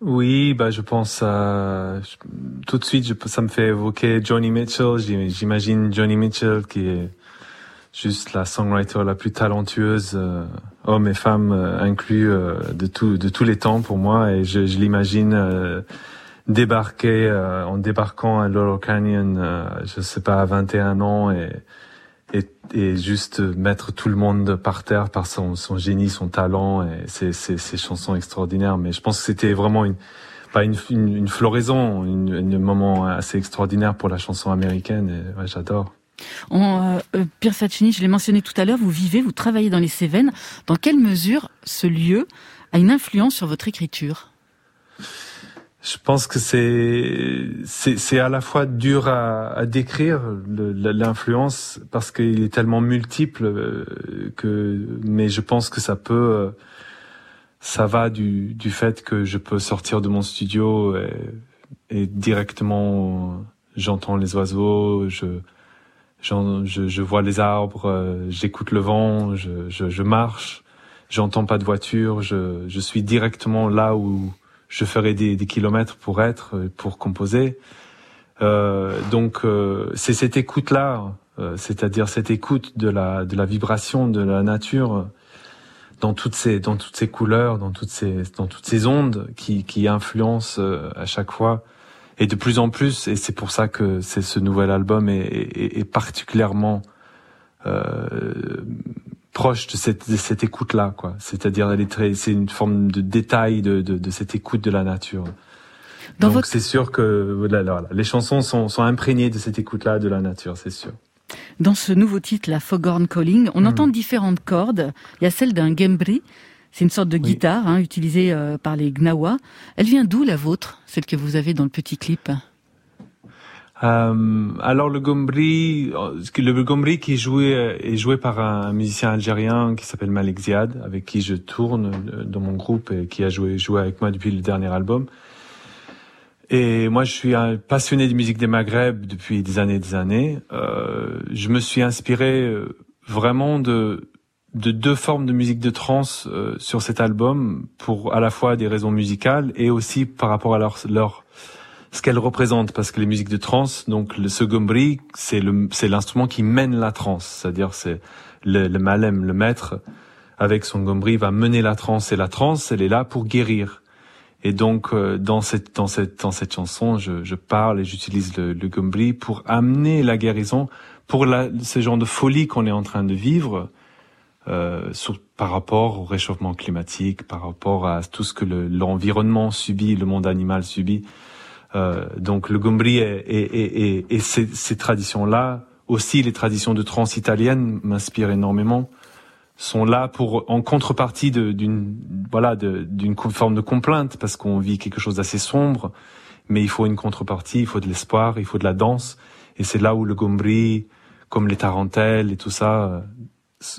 [SPEAKER 8] Oui, bah je pense à je- tout de suite, je, ça me fait évoquer Johnny Mitchell. J'im- J'imagine Johnny Mitchell qui est juste la songwriter la plus talentueuse, euh, hommes et femmes euh, inclus, euh, de tout, de tous les temps pour moi. Et je, je l'imagine euh, débarquer, euh, en débarquant à Laurel Canyon, euh, je sais pas, à 21 ans et et, et juste mettre tout le monde par terre par son, son génie, son talent et ses, ses, ses chansons extraordinaires. Mais je pense que c'était vraiment une, pas une, une, une floraison, un moment assez extraordinaire pour la chanson américaine. Et ouais, j'adore.
[SPEAKER 3] On, euh, Pierre Faccini, je l'ai mentionné tout à l'heure, vous vivez, vous travaillez dans les Cévennes. Dans quelle mesure ce lieu a une influence sur votre écriture?
[SPEAKER 8] Je pense que c'est c'est à la fois dur à, décrire l'influence parce qu'il est tellement multiple euh, que mais je pense que ça peut euh, ça va du du fait que je peux sortir de mon studio et, et directement j'entends les oiseaux, je je, je, vois les arbres, euh, j'écoute le vent, je, je, je marche, j'entends pas de voiture, je, je suis directement là où je ferai des, des kilomètres pour être, euh, pour composer. Euh, donc euh, c'est cette écoute là, euh, c'est-à-dire cette écoute de la de la vibration de la nature dans toutes ces dans toutes ces couleurs, dans toutes ces dans toutes ces ondes qui qui influencent à chaque fois et de plus en plus, et c'est pour ça que c'est ce nouvel album est, est, est particulièrement euh, proche de cette, de cette écoute-là, quoi. C'est-à-dire, elle est très, c'est une forme de détail de, de, de cette écoute de la nature. Dans Donc votre... c'est sûr que voilà, voilà, les chansons sont, sont imprégnées de cette écoute-là de la nature, c'est sûr.
[SPEAKER 3] Dans ce nouveau titre, la Foghorn Calling, on mmh. entend différentes cordes. Il y a celle d'un gembri, c'est une sorte de guitare hein, utilisée euh, par les Gnawa. Elle vient d'où la vôtre, celle que vous avez dans le petit clip?
[SPEAKER 8] Euh, alors le gombri, euh, le gombri qui est joué est joué par un musicien algérien qui s'appelle Malik Ziad, avec qui je tourne dans mon groupe et qui a joué joué avec moi depuis le dernier album. Et moi, je suis un passionné de musique des Maghreb depuis des années et des années. Euh, je me suis inspiré vraiment de de deux formes de musique de trance euh, sur cet album pour à la fois des raisons musicales et aussi par rapport à leur, leur ce qu'elles représentent. Parce que les musiques de trance donc le segombri c'est le c'est l'instrument qui mène la trance. C'est-à-dire c'est le, le malem le maître avec son gombri va mener la trance. Et la trance elle est là pour guérir. Et donc euh, dans cette dans cette dans cette chanson je, je parle et j'utilise le, le gombri pour amener la guérison pour la, ce genre de folie qu'on est en train de vivre euh, par rapport au réchauffement climatique, par rapport à tout ce que l'environnement subit, le monde animal subit. Euh, donc le Gombri et, ces, ces traditions-là, aussi les traditions de trans italiennes m'inspirent énormément, sont là pour en contrepartie d'une voilà d'une forme de complainte parce qu'on vit quelque chose d'assez sombre, mais il faut une contrepartie, il faut de l'espoir, il faut de la danse, et c'est là où le Gombri, comme les tarentelles et tout ça,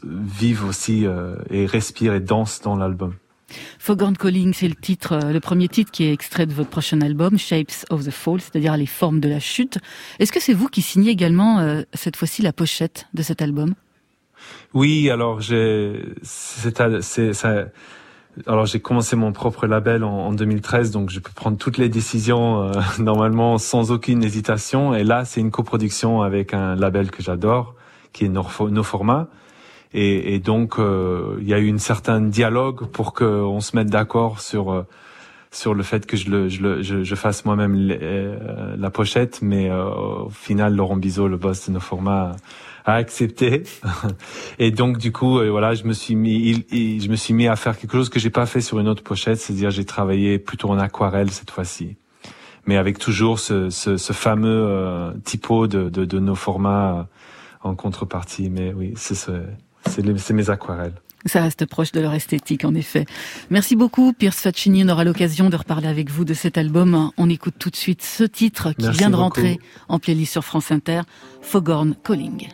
[SPEAKER 8] vivent aussi euh, et respirent et dansent dans l'album.
[SPEAKER 3] Foghorn Calling, c'est le titre, euh, le premier titre qui est extrait de votre prochain album, Shapes of the Fall, c'est-à-dire les formes de la chute. Est-ce que c'est vous qui signez également euh, cette fois-ci la pochette de cet album?
[SPEAKER 8] Oui, alors j'ai, c'est, ça, alors j'ai commencé mon propre label en, en, 2013, donc je peux prendre toutes les décisions euh, normalement sans aucune hésitation. Et là, c'est une coproduction avec un label que j'adore, qui est No Format. Et, et donc, euh, il y a eu une certaine dialogue pour qu'on se mette d'accord sur euh, sur le fait que je le je, le, je, je fasse moi-même euh, la pochette, mais au final, Laurent Bizot, le boss de nos formats, a accepté. et donc, du coup, voilà, je me suis mis, il, je me suis mis à faire quelque chose que j'ai pas fait sur une autre pochette, c'est-à-dire j'ai travaillé plutôt en aquarelle cette fois-ci mais avec toujours ce, ce, ce fameux euh, typo de, de, de, nos formats en contrepartie. Mais oui, c'est ce, c'est mes aquarelles.
[SPEAKER 3] Ça reste proche de leur esthétique, en effet. Merci beaucoup, Pierce Faccini. On aura l'occasion de reparler avec vous de cet album. On écoute tout de suite ce titre qui Merci vient de beaucoup. rentrer en playlist sur France Inter, Foghorn Calling.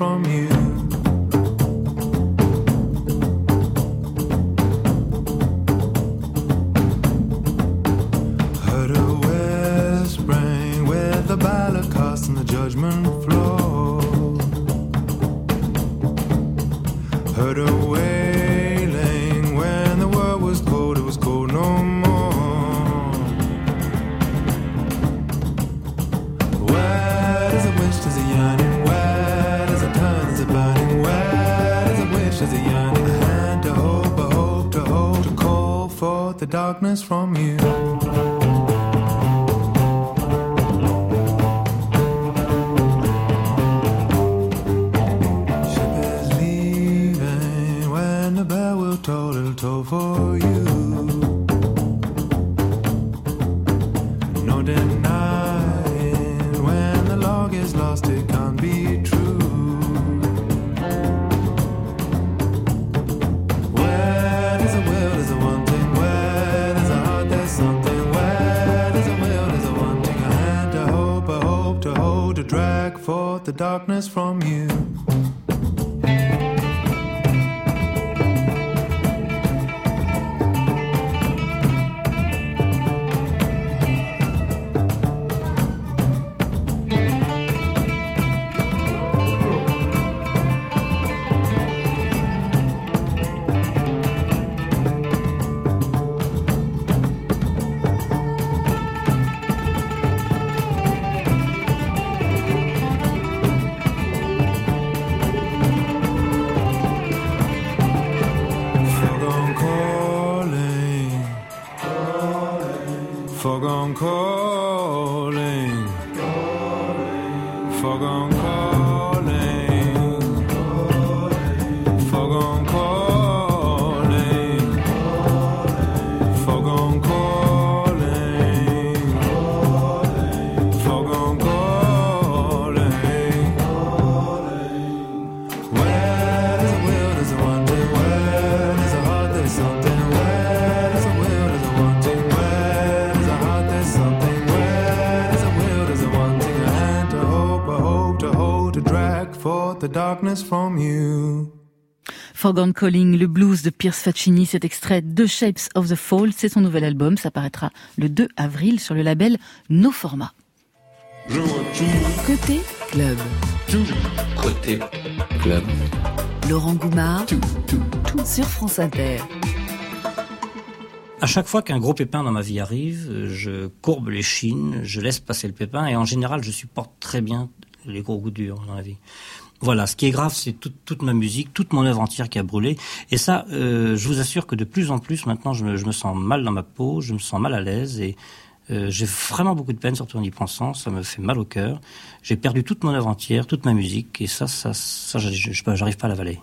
[SPEAKER 5] From you. Darkness from Foregone calling. Foregone calling. Darkness from you.
[SPEAKER 3] Forgone Calling, le blues de Pierce Faccini, cet extrait de Shapes of the Fall, c'est son nouvel album, ça paraîtra le 2 avril sur le label No Format.
[SPEAKER 9] Côté club.
[SPEAKER 7] Côté club.
[SPEAKER 9] Laurent Goumard. Sur France Inter.
[SPEAKER 10] À chaque fois qu'un gros pépin dans ma vie arrive, je courbe les chines, je laisse passer le pépin et en général, je supporte très bien les gros coups durs dans la vie. Voilà, ce qui est grave, c'est toute, ma musique, toute mon œuvre entière qui a brûlé. Et ça, euh, je vous assure que de plus en plus, maintenant, je me, je me sens mal dans ma peau, je me sens mal à l'aise et euh, j'ai vraiment beaucoup de peine, surtout en y pensant. Ça me fait mal au cœur. J'ai perdu toute mon œuvre entière, toute ma musique, et ça, ça, ça, j'arrive pas à l'avaler.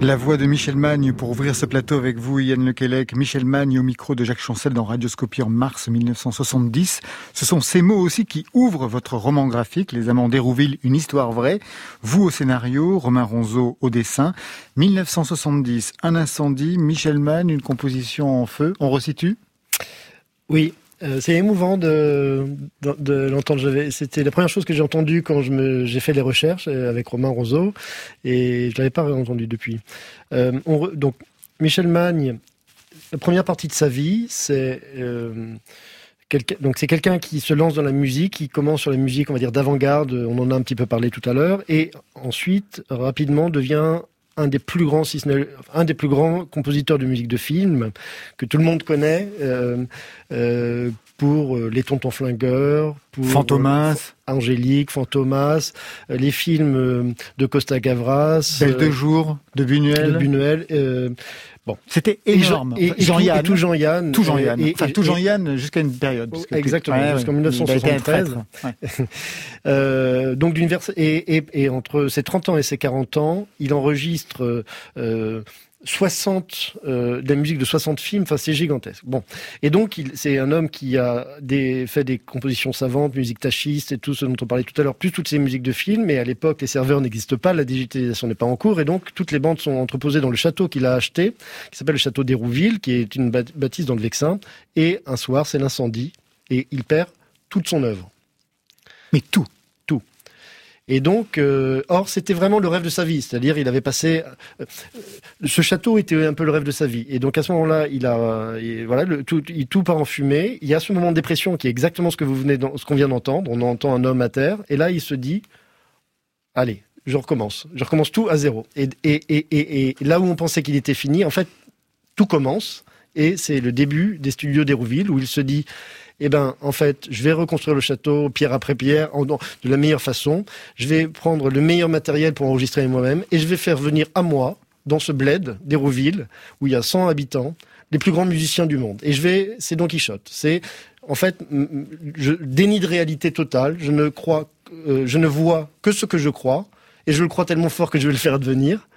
[SPEAKER 1] La voix de Michel Magne pour ouvrir ce plateau avec vous, Yann Lequelec. Michel Magne au micro de Jacques Chancel dans Radioscopie en mars 1970. Ce sont ces mots aussi qui ouvrent votre roman graphique, Les Amants d'Hérouville, une histoire vraie. Vous au scénario, Romain Ronzeau au dessin. 1970, un incendie, Michel Magne, une composition en feu. On resitue?
[SPEAKER 2] Oui, euh, c'est émouvant de, l'entendre. C'était la première chose que j'ai entendue quand j'ai fait les recherches euh, avec Romain Roseau et je l'avais pas entendu depuis. Euh, donc Michel Magne, la première partie de sa vie, c'est donc c'est quelqu'un qui se lance dans la musique, qui commence sur la musique, on va dire d'avant-garde. On en a un petit peu parlé tout à l'heure, et ensuite rapidement devient un des plus grands, si ce n'est un des plus grands compositeurs de musique de film que tout le monde connaît euh, euh, pour euh, Les Tontons Flingueurs, pour
[SPEAKER 1] Fantomas,
[SPEAKER 2] Angélique, Fantomas, les films de Costa Gavras,
[SPEAKER 1] Belle de jour, de Buñuel.
[SPEAKER 2] de Buñuel. Bon,
[SPEAKER 1] C'était énorme.
[SPEAKER 2] et-
[SPEAKER 1] Jean-Yann.
[SPEAKER 2] et tout Jean-Yann.
[SPEAKER 1] Tout Jean-Yann. Enfin, tout Jean-Yann jusqu'à une période.
[SPEAKER 2] Oh,
[SPEAKER 1] parce que-
[SPEAKER 2] exactement,
[SPEAKER 1] Ouais,
[SPEAKER 2] jusqu'en
[SPEAKER 1] ouais. Il a été un
[SPEAKER 2] 1973.
[SPEAKER 1] traître. Ouais.
[SPEAKER 2] Euh, donc d'une et, et, et entre ses 30 ans et ses 40 ans, il enregistre euh, 60 euh, de la musique de 60 films, enfin c'est gigantesque. Bon, et donc c'est un homme qui a des, fait des compositions savantes, musique tachiste et tout ce dont on parlait tout à l'heure, plus toutes ces musiques de films. Mais à l'époque, les serveurs n'existent pas, la digitalisation n'est pas en cours, et donc toutes les bandes sont entreposées dans le château qu'il a acheté, qui s'appelle le château d'Hérouville, qui est une bâtisse dans le Vexin. Et un soir, c'est l'incendie, et il perd toute son œuvre.
[SPEAKER 1] Mais. Tout.
[SPEAKER 2] Et donc, euh, or, c'était vraiment le rêve de sa vie. C'est-à-dire, il avait passé. euh, ce château était un peu le rêve de sa vie. Et donc, à ce moment-là, il a, il- voilà, tout, part en fumée. Il y a ce moment de dépression qui est exactement ce que vous qu'on vient d'entendre. On entend un homme à terre. Et là, il se dit, allez, je recommence. Je recommence tout à zéro. Et là où on pensait qu'il était fini, en fait, tout commence. Et c'est le début des studios d'Hérouville où il se dit, eh ben, en fait, je vais reconstruire le château pierre après pierre de la meilleure façon. Je vais prendre le meilleur matériel pour enregistrer moi-même et je vais faire venir à moi, dans ce bled d'Hérouville, où il y a 100 habitants, les plus grands musiciens du monde. Et je vais, c'est Don Quichotte. C'est, en fait, je, déni de réalité totale. Je ne crois, euh, je ne vois que ce que je crois. Et je le crois tellement fort que je vais le faire advenir.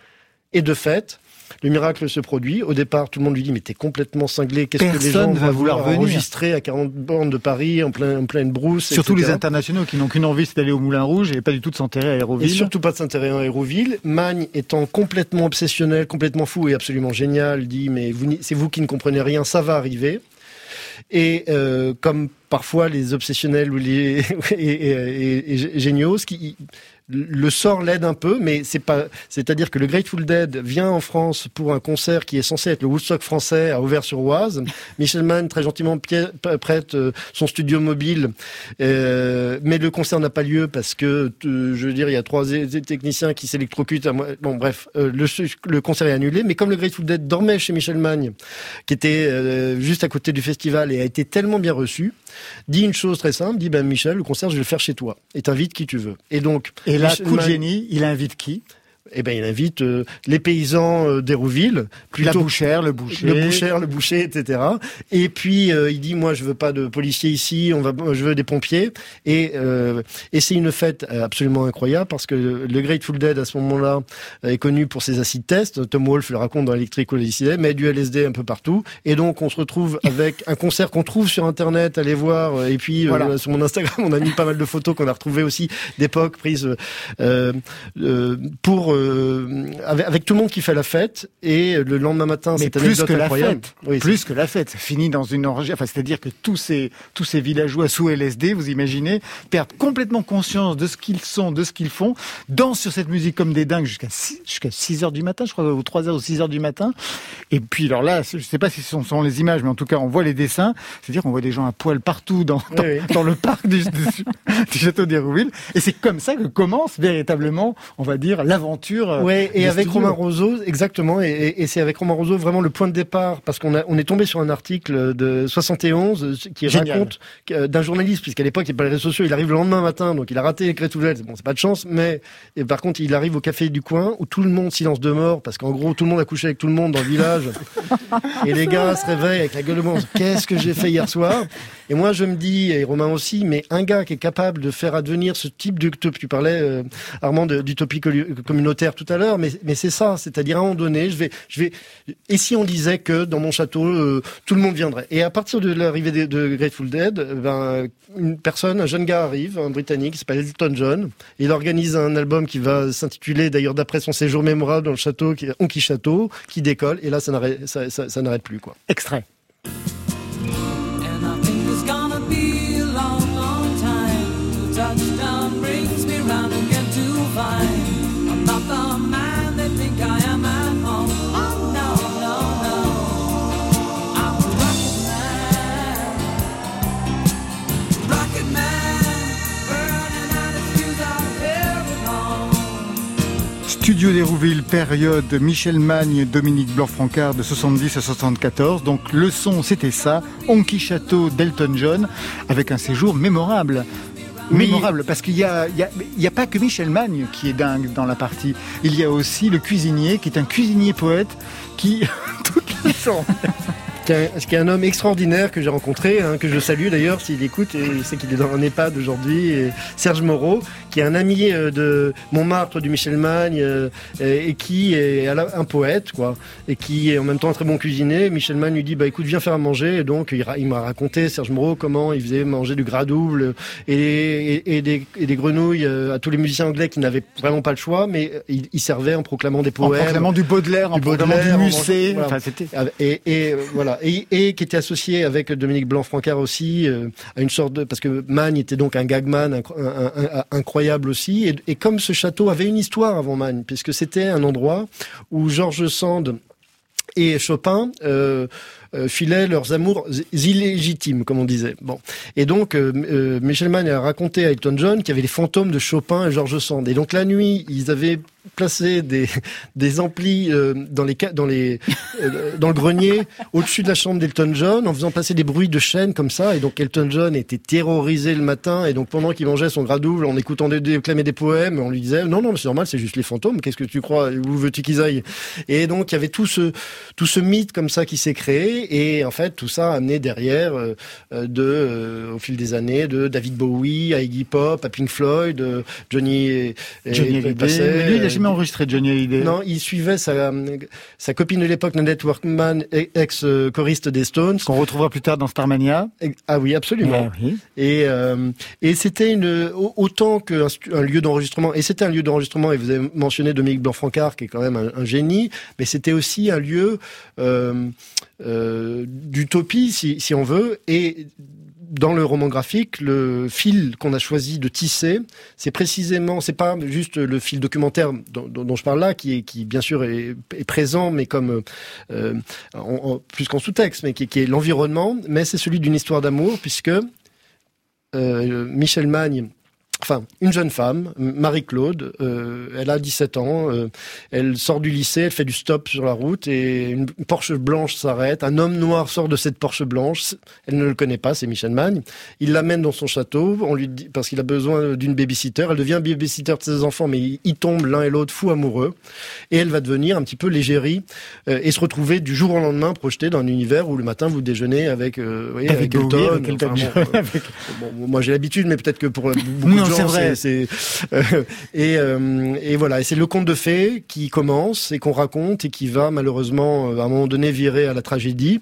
[SPEAKER 2] Et de fait, le miracle se produit. Au départ, tout le monde lui dit mais t'es complètement cinglé. Qu'est-ce que les gens
[SPEAKER 1] va
[SPEAKER 2] vont
[SPEAKER 1] vouloir venir.
[SPEAKER 2] enregistrer à 40 bornes de Paris en, plein, en pleine brousse
[SPEAKER 1] Surtout les internationaux qui n'ont qu'une envie, c'est d'aller au Moulin Rouge et pas du tout de s'enterrer à
[SPEAKER 2] Et
[SPEAKER 1] Aéroville.
[SPEAKER 2] surtout pas de s'intéresser à Aéroville. Magne étant complètement obsessionnel, complètement fou et absolument génial, dit mais c'est vous qui ne comprenez rien, ça va arriver. Et euh, comme parfois les obsessionnels ou les et, et- et- et géniaux, ce qui le sort l'aide un peu, mais c'est pas. C'est-à-dire que le Grateful Dead vient en France pour un concert qui est censé être le Woodstock français à Auvers-sur-Oise. Michel Mann très gentiment prête euh, son studio mobile, euh, mais le concert n'a pas lieu parce que, euh, je veux dire, il y a trois techniciens qui s'électrocutent. Bon, bref, le, concert est annulé. Mais comme le Grateful Dead dormait chez Michel Magne, qui était juste à côté du festival et a été tellement bien reçu, dit une chose très simple, dit ben Michel, le concert je vais le faire chez toi et t'invites qui tu veux. Et donc
[SPEAKER 1] Et là,
[SPEAKER 2] Michel
[SPEAKER 1] coup de
[SPEAKER 2] Mann-
[SPEAKER 1] génie, il invite qui?
[SPEAKER 2] Eh ben, il invite euh, les paysans euh, d'Hérouville,
[SPEAKER 1] La
[SPEAKER 2] plutôt
[SPEAKER 1] bouchère, le boucher.
[SPEAKER 2] le boucher, le boucher, etc. Et puis euh, il dit moi je veux pas de policiers ici, on va, je veux des pompiers. Et, et c'est une fête absolument incroyable parce que le Grateful Dead à ce moment-là est connu pour ses acides tests. Tom Wolfe le raconte dans Electric Odyssey, mais du LSD un peu partout. Et donc on se retrouve avec un concert qu'on trouve sur internet, allez voir. Et puis
[SPEAKER 1] Voilà.
[SPEAKER 2] sur mon Instagram on a mis pas mal de photos qu'on a retrouvées aussi d'époque prises pour euh, avec, avec tout le monde qui fait la fête. Et le lendemain matin cette
[SPEAKER 1] plus que la fête.
[SPEAKER 2] Oui,
[SPEAKER 1] plus que la fête. Ça finit dans une orgie. Enfin, c'est-à-dire que tous ces, tous ces villageois sous LSD, vous imaginez, perdent complètement conscience de ce qu'ils sont, de ce qu'ils font, dansent sur cette musique comme des dingues jusqu'à 6, jusqu'à 6 heures du matin, je crois, ou 3 heures ou 6 heures du matin. Et puis, alors là, je sais pas si ce sont, sont les images, mais en tout cas, on voit les dessins. C'est-à-dire qu'on voit des gens à poil partout dans, dans,
[SPEAKER 2] Oui, oui.
[SPEAKER 1] dans le parc du, du, du château d'Hérouville. Et c'est comme ça que commence véritablement, on va dire, l'aventure. Euh,
[SPEAKER 2] Ouais, et avec
[SPEAKER 1] studios.
[SPEAKER 2] Romain Roseau, exactement, et, et- et c'est avec Romain Roseau vraiment le point de départ, parce qu'on on est tombé sur un article de 71 euh, qui
[SPEAKER 1] Génial.
[SPEAKER 2] raconte euh, d'un journaliste, puisqu'à l'époque il n'y a pas les réseaux sociaux, il arrive le lendemain matin, donc il a raté les Dead. Bon, c'est pas de chance, mais et par contre il arrive au café du coin où tout le monde silence de mort, parce qu'en gros tout le monde a couché avec tout le monde dans le village, et les gars se réveillent avec la gueule de mort. Qu'est-ce que j'ai fait hier soir? Et moi je me dis, et Romain aussi, mais un gars qui est capable de faire advenir ce type d'utopie, tu parlais euh, Armand de- d'utopie collu- tout à l'heure, mais, mais c'est ça, c'est-à-dire à un moment donné, je vais, je vais. Et si on disait que dans mon château, euh, tout le monde viendrait? Et à partir de l'arrivée de, Grateful Dead, euh, ben, une personne, un jeune gars arrive, un Britannique, qui s'appelle Elton John. Il organise un album qui va s'intituler, d'ailleurs d'après son séjour mémorable dans le château, qui Onky Château, qui décolle. Et là, ça n'arrête, ça- ça n'arrête plus, quoi.
[SPEAKER 1] Extrait. d'Hérouville, période Michel Magne, Dominique Blanc-Francard de 70 à 74. Donc le son, c'était ça, Honky Château d'Elton John, avec un séjour mémorable.
[SPEAKER 2] Oui.
[SPEAKER 1] Mémorable, parce qu'il y a, il y, a, il y a pas que Michel Magne qui est dingue dans la partie. Il y a aussi le cuisinier, qui est un cuisinier poète, qui, toute la journée,
[SPEAKER 2] qui est un, qui est un homme extraordinaire que j'ai rencontré, hein, que je salue d'ailleurs s'il écoute, et sait qu'il est dans un EHPAD aujourd'hui, Serge Moreau, qui est un ami euh, de Montmartre, du Michel Magne, euh, et qui est un poète, quoi, et qui est en même temps un très bon cuisinier. Michel Magne lui dit, bah écoute, viens faire à manger, et donc il, m'a raconté, Serge Moreau, comment il faisait manger du gras double et, et, et des, et des grenouilles euh, à tous les musiciens anglais qui n'avaient vraiment pas le choix, mais il, il servait en proclamant des
[SPEAKER 1] en
[SPEAKER 2] poèmes.
[SPEAKER 1] proclamant du Baudelaire, en proclamant du
[SPEAKER 2] en
[SPEAKER 1] Musset,
[SPEAKER 2] mangeant- voilà.
[SPEAKER 1] enfin c'était...
[SPEAKER 2] Et, voilà, et, qui était associé avec Dominique Blanc-Francard aussi euh, à une sorte de parce que Magne était donc un gagman incroyable aussi. Et, comme ce château avait une histoire avant Magne, puisque c'était un endroit où Georges Sand et Chopin euh, euh, filaient leurs amours illégitimes, comme on disait. Bon, et donc euh, Michel Mann a raconté à Elton John qu'il y avait les fantômes de Chopin et Georges Sand. Et donc la nuit, ils avaient placé des des amplis euh, dans les dans les euh, dans le grenier au-dessus de la chambre d'Elton John en faisant passer des bruits de chaînes comme ça. Et donc Elton John était terrorisé le matin. Et donc pendant qu'il mangeait son gras double, en écoutant des, déclamer des poèmes, on lui disait non non c'est normal, c'est juste les fantômes. Qu'est-ce que tu crois? Où veux-tu qu'ils aillent? Et donc il y avait tout ce tout ce mythe comme ça qui s'est créé et en fait tout ça a amené derrière euh, de au fil des années de David Bowie à Iggy Pop à Pink Floyd Johnny et- et
[SPEAKER 1] Johnny Hallyday. Jamais enregistré Johnny Hallyday.
[SPEAKER 2] non, il suivait sa, sa copine de l'époque, Nanette Workman, ex-choriste des Stones.
[SPEAKER 1] Qu'on retrouvera plus tard dans Starmania.
[SPEAKER 2] Ah oui, absolument.
[SPEAKER 1] Ah oui.
[SPEAKER 2] Et, euh, et c'était une au- autant qu'un un lieu d'enregistrement. Et c'était un lieu d'enregistrement. Et vous avez mentionné Dominique Blanc-Francard, qui est quand même un, un génie. Mais c'était aussi un lieu euh, euh, d'utopie, si, si on veut. Et dans le roman graphique, le fil qu'on a choisi de tisser, c'est précisément, c'est pas juste le fil documentaire dont, je parle là, qui est, qui bien sûr est, est présent, mais comme euh, plus qu'en sous-texte, mais qui, qui est l'environnement, mais c'est celui d'une histoire d'amour, puisque euh, Michel Magne, enfin une jeune femme, Marie-Claude, euh, elle a 17 ans, euh, elle sort du lycée, elle fait du stop sur la route et une Porsche blanche s'arrête, un homme noir sort de cette Porsche blanche, elle ne le connaît pas, c'est Michel Magne, il l'amène dans son château, on lui dit parce qu'il a besoin d'une babysitter, elle devient babysitter de ses enfants, mais ils, tombent l'un et l'autre fous amoureux. Et elle va devenir un petit peu l'égérie euh, et se retrouver du jour au lendemain projetée dans un univers où le matin vous déjeunez avec, euh, vous voyez, avec Elton,
[SPEAKER 1] avec Elton
[SPEAKER 2] enfin, bon, euh,
[SPEAKER 1] avec-
[SPEAKER 2] Bon, moi j'ai l'habitude, mais peut-être que pour beaucoup
[SPEAKER 1] Non,
[SPEAKER 2] gens,
[SPEAKER 1] c'est vrai.
[SPEAKER 2] c'est euh, et euh, et voilà. Et c'est le conte de fées qui commence et qu'on raconte et qui va malheureusement euh, à un moment donné virer à la tragédie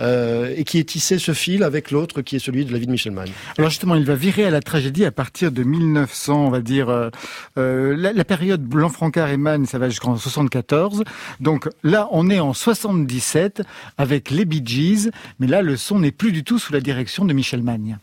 [SPEAKER 2] et qui est tissé ce fil avec l'autre qui est celui de la vie de Michel Magne.
[SPEAKER 1] Alors justement, il va virer à la tragédie à partir de 1900, on va dire. euh, la, la période Blanc-Francard et Mann, ça va jusqu'en 74. Donc là, on est en 77 avec les Bee Gees, mais là, le son n'est plus du tout sous la direction de Michel Magne.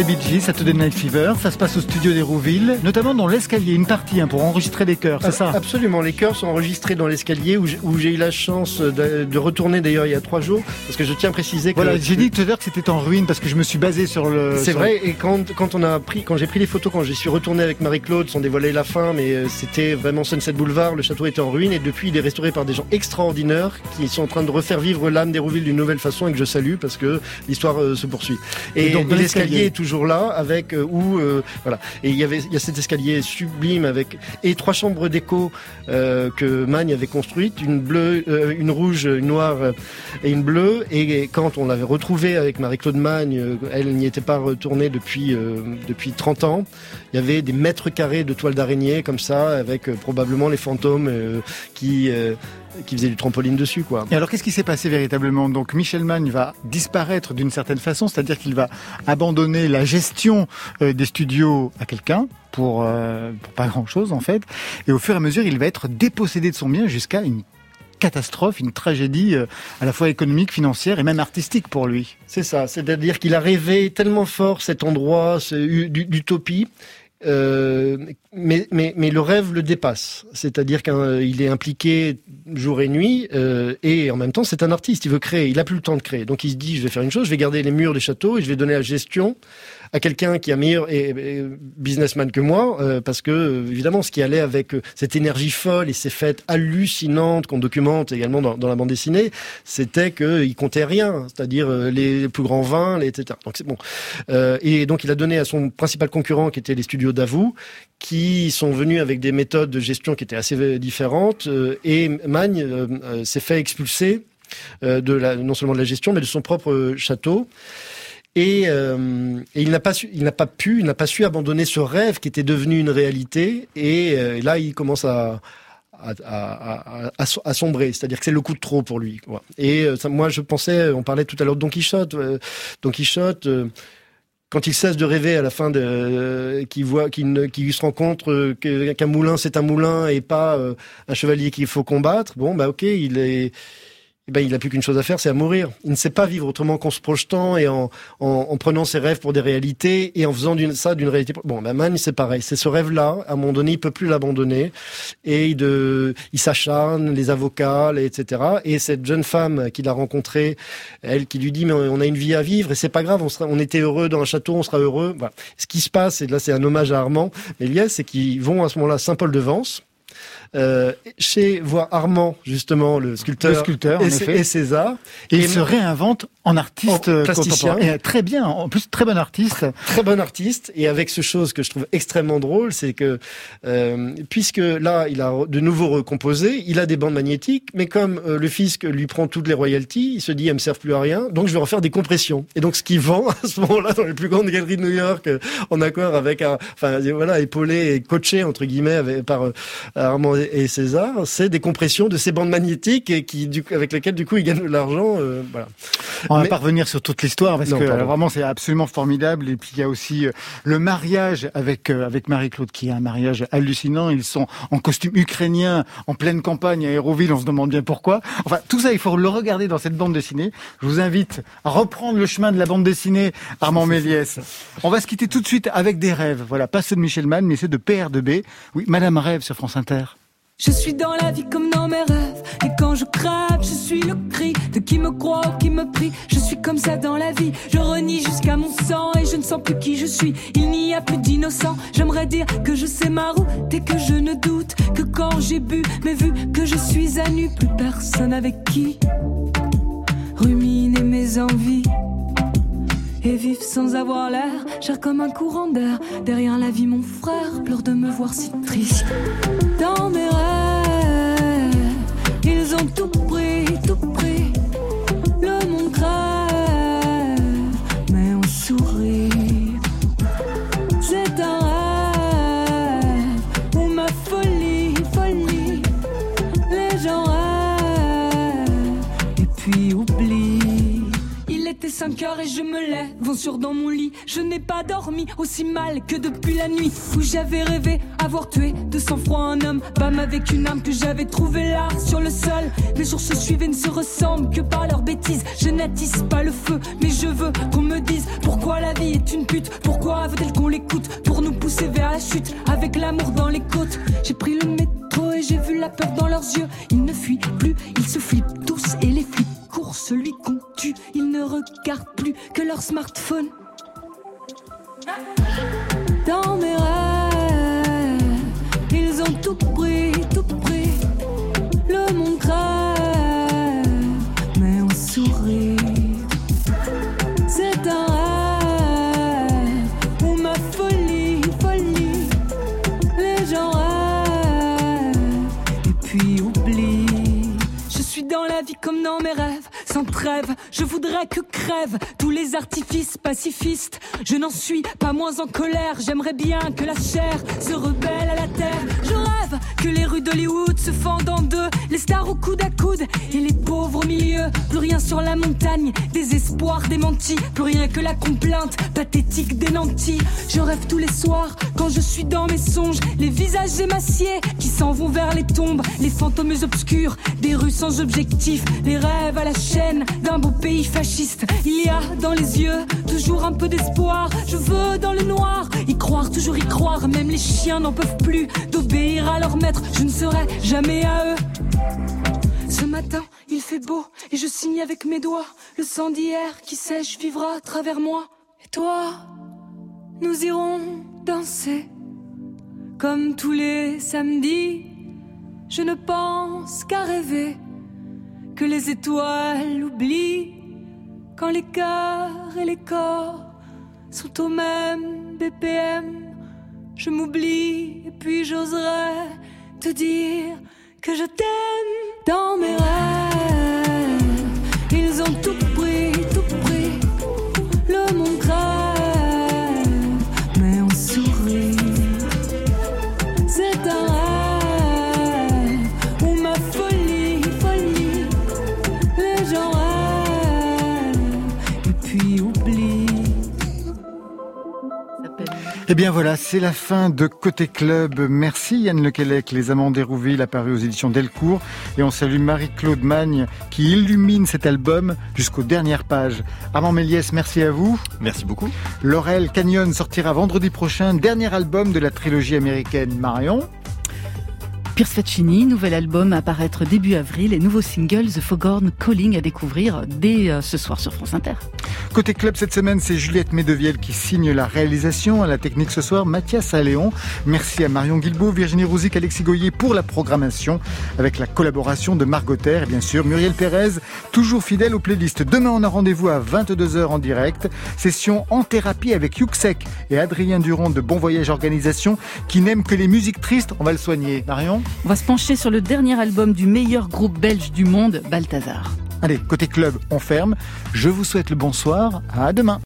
[SPEAKER 1] Les Bee Gees, Saturday Night Fever, ça se passe au studio d'Hérouville, notamment dans l'escalier, une partie hein, pour enregistrer les chœurs, c'est ça
[SPEAKER 2] Absolument. Les chœurs sont enregistrés dans l'escalier où j'ai- eu la chance de, de retourner d'ailleurs il y a trois jours parce que je tiens à préciser que
[SPEAKER 1] Voilà, j'ai dit tout à l'heure que c'était en ruine parce que je me suis basé sur le.
[SPEAKER 2] C'est
[SPEAKER 1] sur-
[SPEAKER 2] vrai, et quand, quand on a pris, quand j'ai pris les photos, quand j'y suis retourné avec Marie-Claude, sans dévoiler la fin, mais euh, c'était vraiment Sunset Boulevard, le château était en ruine, et depuis il est restauré par des gens extraordinaires qui sont en train de refaire vivre l'âme d'Hérouville d'une nouvelle façon et que je salue parce que l'histoire euh, se poursuit. Et,
[SPEAKER 1] Et donc,
[SPEAKER 2] l'escalier. est toujours là, avec euh, où euh, voilà. Et il y avait, il y a cet escalier sublime avec et trois chambres d'écho euh, que Magne avait construites, une bleue, une rouge, une noire et une bleue. Et quand on l'avait retrouvée avec Marie-Claude Magne, elle n'y était pas retournée depuis depuis 30 ans. Il y avait des mètres carrés de toiles d'araignée comme ça, avec probablement les fantômes qui qui faisaient du trampoline dessus, quoi.
[SPEAKER 1] Et alors, qu'est-ce qui s'est passé véritablement? Donc, Michel Magne va disparaître d'une certaine façon, c'est-à-dire qu'il va abandonner la gestion euh, des studios à quelqu'un pour, euh, pour pas grand-chose en fait. Et au fur et à mesure, il va être dépossédé de son bien jusqu'à une catastrophe, une tragédie euh, à la fois économique, financière et même artistique pour lui.
[SPEAKER 2] C'est ça, c'est-à-dire qu'il a rêvé tellement fort cet endroit, ce u- d'u- d'utopie, euh, mais, mais, mais le rêve le dépasse. C'est-à-dire qu'il est impliqué jour et nuit, euh, et en même temps c'est un artiste, il veut créer, il a plus le temps de créer. Donc il se dit, je vais faire une chose, je vais garder les murs des châteaux et je vais donner la gestion à quelqu'un qui a meilleur businessman que moi, euh, parce que euh, évidemment ce qui allait avec euh, cette énergie folle et ces fêtes hallucinantes qu'on documente également dans, la bande dessinée, c'était qu'il comptait rien, c'est-à-dire euh, les plus grands vins, les, etc. Donc c'est bon. Euh, et donc il a donné à son principal concurrent, qui était les studios d'Avou, qui sont venus avec des méthodes de gestion qui étaient assez différentes. euh, et Magne s'est fait expulser euh, de la, non seulement de la gestion, mais de son propre château. Et, euh, et il n'a pas su, il n'a pas pu, il n'a pas su abandonner ce rêve qui était devenu une réalité. Et euh, là, il commence à, à, sombrer, c'est-à-dire que c'est le coup de trop pour lui. Et euh, moi, je pensais, on parlait tout à l'heure de Don Quichotte. Don Quichotte, quand il cesse de rêver à la fin de, qu'il voit, qu'il se rend compte qu'un moulin c'est un moulin et pas un chevalier qu'il faut combattre. Bon, bah ok, il est. eh ben, il a plus qu'une chose à faire, c'est à mourir. Il ne sait pas vivre autrement qu'en se projetant et en, en, en prenant ses rêves pour des réalités et en faisant d'une, ça d'une réalité. Bon, ben Man, c'est pareil. C'est ce rêve-là. À un moment donné, il peut plus l'abandonner et il, de, il s'acharne, les avocats, les, etc. Et cette jeune femme qu'il a rencontrée, elle qui lui dit mais on a une vie à vivre et c'est pas grave, on sera, on était heureux dans un château, on sera heureux. Voilà. Ce qui se passe, et là c'est un hommage à Armand Méliès, c'est qu'ils vont à ce moment-là Saint-Paul-de-Vence. Euh, chez voir Armand justement le sculpteur,
[SPEAKER 1] Le sculpteur, en
[SPEAKER 2] et,
[SPEAKER 1] effet.
[SPEAKER 2] et César
[SPEAKER 1] Et il se réinvente en artiste
[SPEAKER 2] En
[SPEAKER 1] euh,
[SPEAKER 2] plasticien.
[SPEAKER 1] contemporain. Et très bien, en plus très bon artiste.
[SPEAKER 2] très bon artiste et avec ce chose que je trouve extrêmement drôle, c'est que euh, puisque là il a de nouveau recomposé, il a des bandes magnétiques, mais comme euh, le fisc lui prend toutes les royalties, il se dit elles me servent plus à rien, donc je vais refaire des compressions. Et donc ce qu'il vend à ce moment-là dans les plus grandes galeries de New York, euh, en accord avec un, enfin voilà épaulé et coaché entre guillemets avec, par euh, Armand et César, c'est des compressions de ces bandes magnétiques et qui du coup, avec lesquelles du coup il gagne de l'argent. euh, voilà.
[SPEAKER 1] On va
[SPEAKER 2] Mais-
[SPEAKER 1] pas revenir sur toute l'histoire parce
[SPEAKER 2] Non,
[SPEAKER 1] que
[SPEAKER 2] pardon.
[SPEAKER 1] euh, vraiment c'est absolument formidable. Et puis il y a aussi euh, le mariage avec euh, avec Marie-Claude qui est un mariage hallucinant. Ils sont en costume ukrainien en pleine campagne à Héroville. On se demande bien pourquoi. Enfin tout ça il faut le regarder dans cette bande dessinée. Je vous invite à reprendre le chemin de la bande dessinée Armand Méliès. On va se quitter tout de suite avec des rêves. Voilà pas ceux de Michel Mann mais ceux de PR2B. Oui Madame rêve sur France Inter.
[SPEAKER 11] Je suis dans la vie comme dans mes rêves. Et quand je crève, je suis le cri de qui me croit ou qui me prie. Je suis comme ça dans la vie. Je renie jusqu'à mon sang et je ne sens plus qui je suis. Il n'y a plus d'innocent. J'aimerais dire que je sais ma route et que je ne doute que quand j'ai bu. Mais vu que je suis à nu, plus personne avec qui ruminer mes envies. Et vivre sans avoir l'air, cher comme un courant d'air. Derrière la vie, mon frère pleure de me voir si triste. Dans mes rêves, ils ont tout pris. 5 heures et je me lève, vent dans mon lit. Je n'ai pas dormi aussi mal que depuis la nuit où j'avais rêvé avoir tué de sang-froid un homme. Bam avec une âme que j'avais trouvée là sur le sol. Mes jours se suivent et ne se ressemblent que par leurs bêtises. Je n'attise pas le feu, mais je veux qu'on me dise pourquoi la vie est une pute. Pourquoi veut-elle qu'on l'écoute pour nous pousser vers la chute avec l'amour dans les côtes? J'ai pris le métro et j'ai vu la peur dans leurs yeux. Ils ne fuient plus, ils se flippent tous et les flics courent celui qu'on tue. Ils ne regardent plus que leur smartphone. Dans mes rêves, ils ont tout pris, tout pris. Le monde mais on sourit. C'est un rêve où ma folie, folie. Les gens rêvent et puis oublient. Je suis dans la vie comme dans mes rêves, Je voudrais que crèvent tous les artifices pacifistes. Je n'en suis pas moins en colère. J'aimerais bien que la chair se rebelle à la terre. Que les rues d'Hollywood se fendent en deux. Les stars au coude à coude et les pauvres au milieu. Plus rien sur la montagne, désespoir démenti. Plus rien que la complainte pathétique des nantis. Je rêve tous les soirs quand je suis dans mes songes. Les visages émaciés qui s'en vont vers les tombes. Les fantômes obscurs des rues sans objectif. Les rêves à la chaîne d'un beau pays fasciste. Il y a dans les yeux toujours un peu d'espoir. Je veux dans le noir y croire, toujours y croire. Même les chiens n'en peuvent plus d'obéir à leur maître. Je ne serai jamais à eux. Ce matin, il fait beau et je signe avec mes doigts. Le sang d'hier qui sèche vivra à travers moi. Et toi, nous irons danser comme tous les samedis. Je ne pense qu'à rêver que les étoiles oublient quand les cœurs et les corps sont au même BPM. Je m'oublie puis j'oserais te dire que je t'aime dans mes rêves.
[SPEAKER 1] Eh bien voilà, c'est la fin de Côté Club. Merci Yann Lequelec, Les Amants d'Hérouville, apparu aux éditions Delcourt. Et on salue Marie-Claude Magne qui illumine cet album jusqu'aux dernières pages. Armand Méliès, merci à vous.
[SPEAKER 4] Merci beaucoup.
[SPEAKER 1] Laurel Canyon sortira vendredi prochain, dernier album de la trilogie américaine Marion.
[SPEAKER 3] Pierce Faccini, nouvel album à paraître début avril et nouveau single The Foghorn Calling à découvrir dès euh, ce soir sur France Inter.
[SPEAKER 1] Côté club cette semaine, c'est Juliette Medeviel qui signe la réalisation. À la technique ce soir, Mathias Alléon. Merci à Marion Guilbault, Virginie Rouzic, Alexis Goyer pour la programmation avec la collaboration de Margot et bien sûr Muriel Pérez, toujours fidèle aux playlists. Demain, on a rendez-vous à 22h en direct. Session en thérapie avec Yuxek et Adrien Durand de Bon Voyage Organisation qui n'aime que les musiques tristes. On va le soigner. Marion?
[SPEAKER 3] On va se pencher sur le dernier album du meilleur groupe belge du monde, Balthazar.
[SPEAKER 1] Allez, côté club, on ferme. Je vous souhaite le bonsoir. À demain.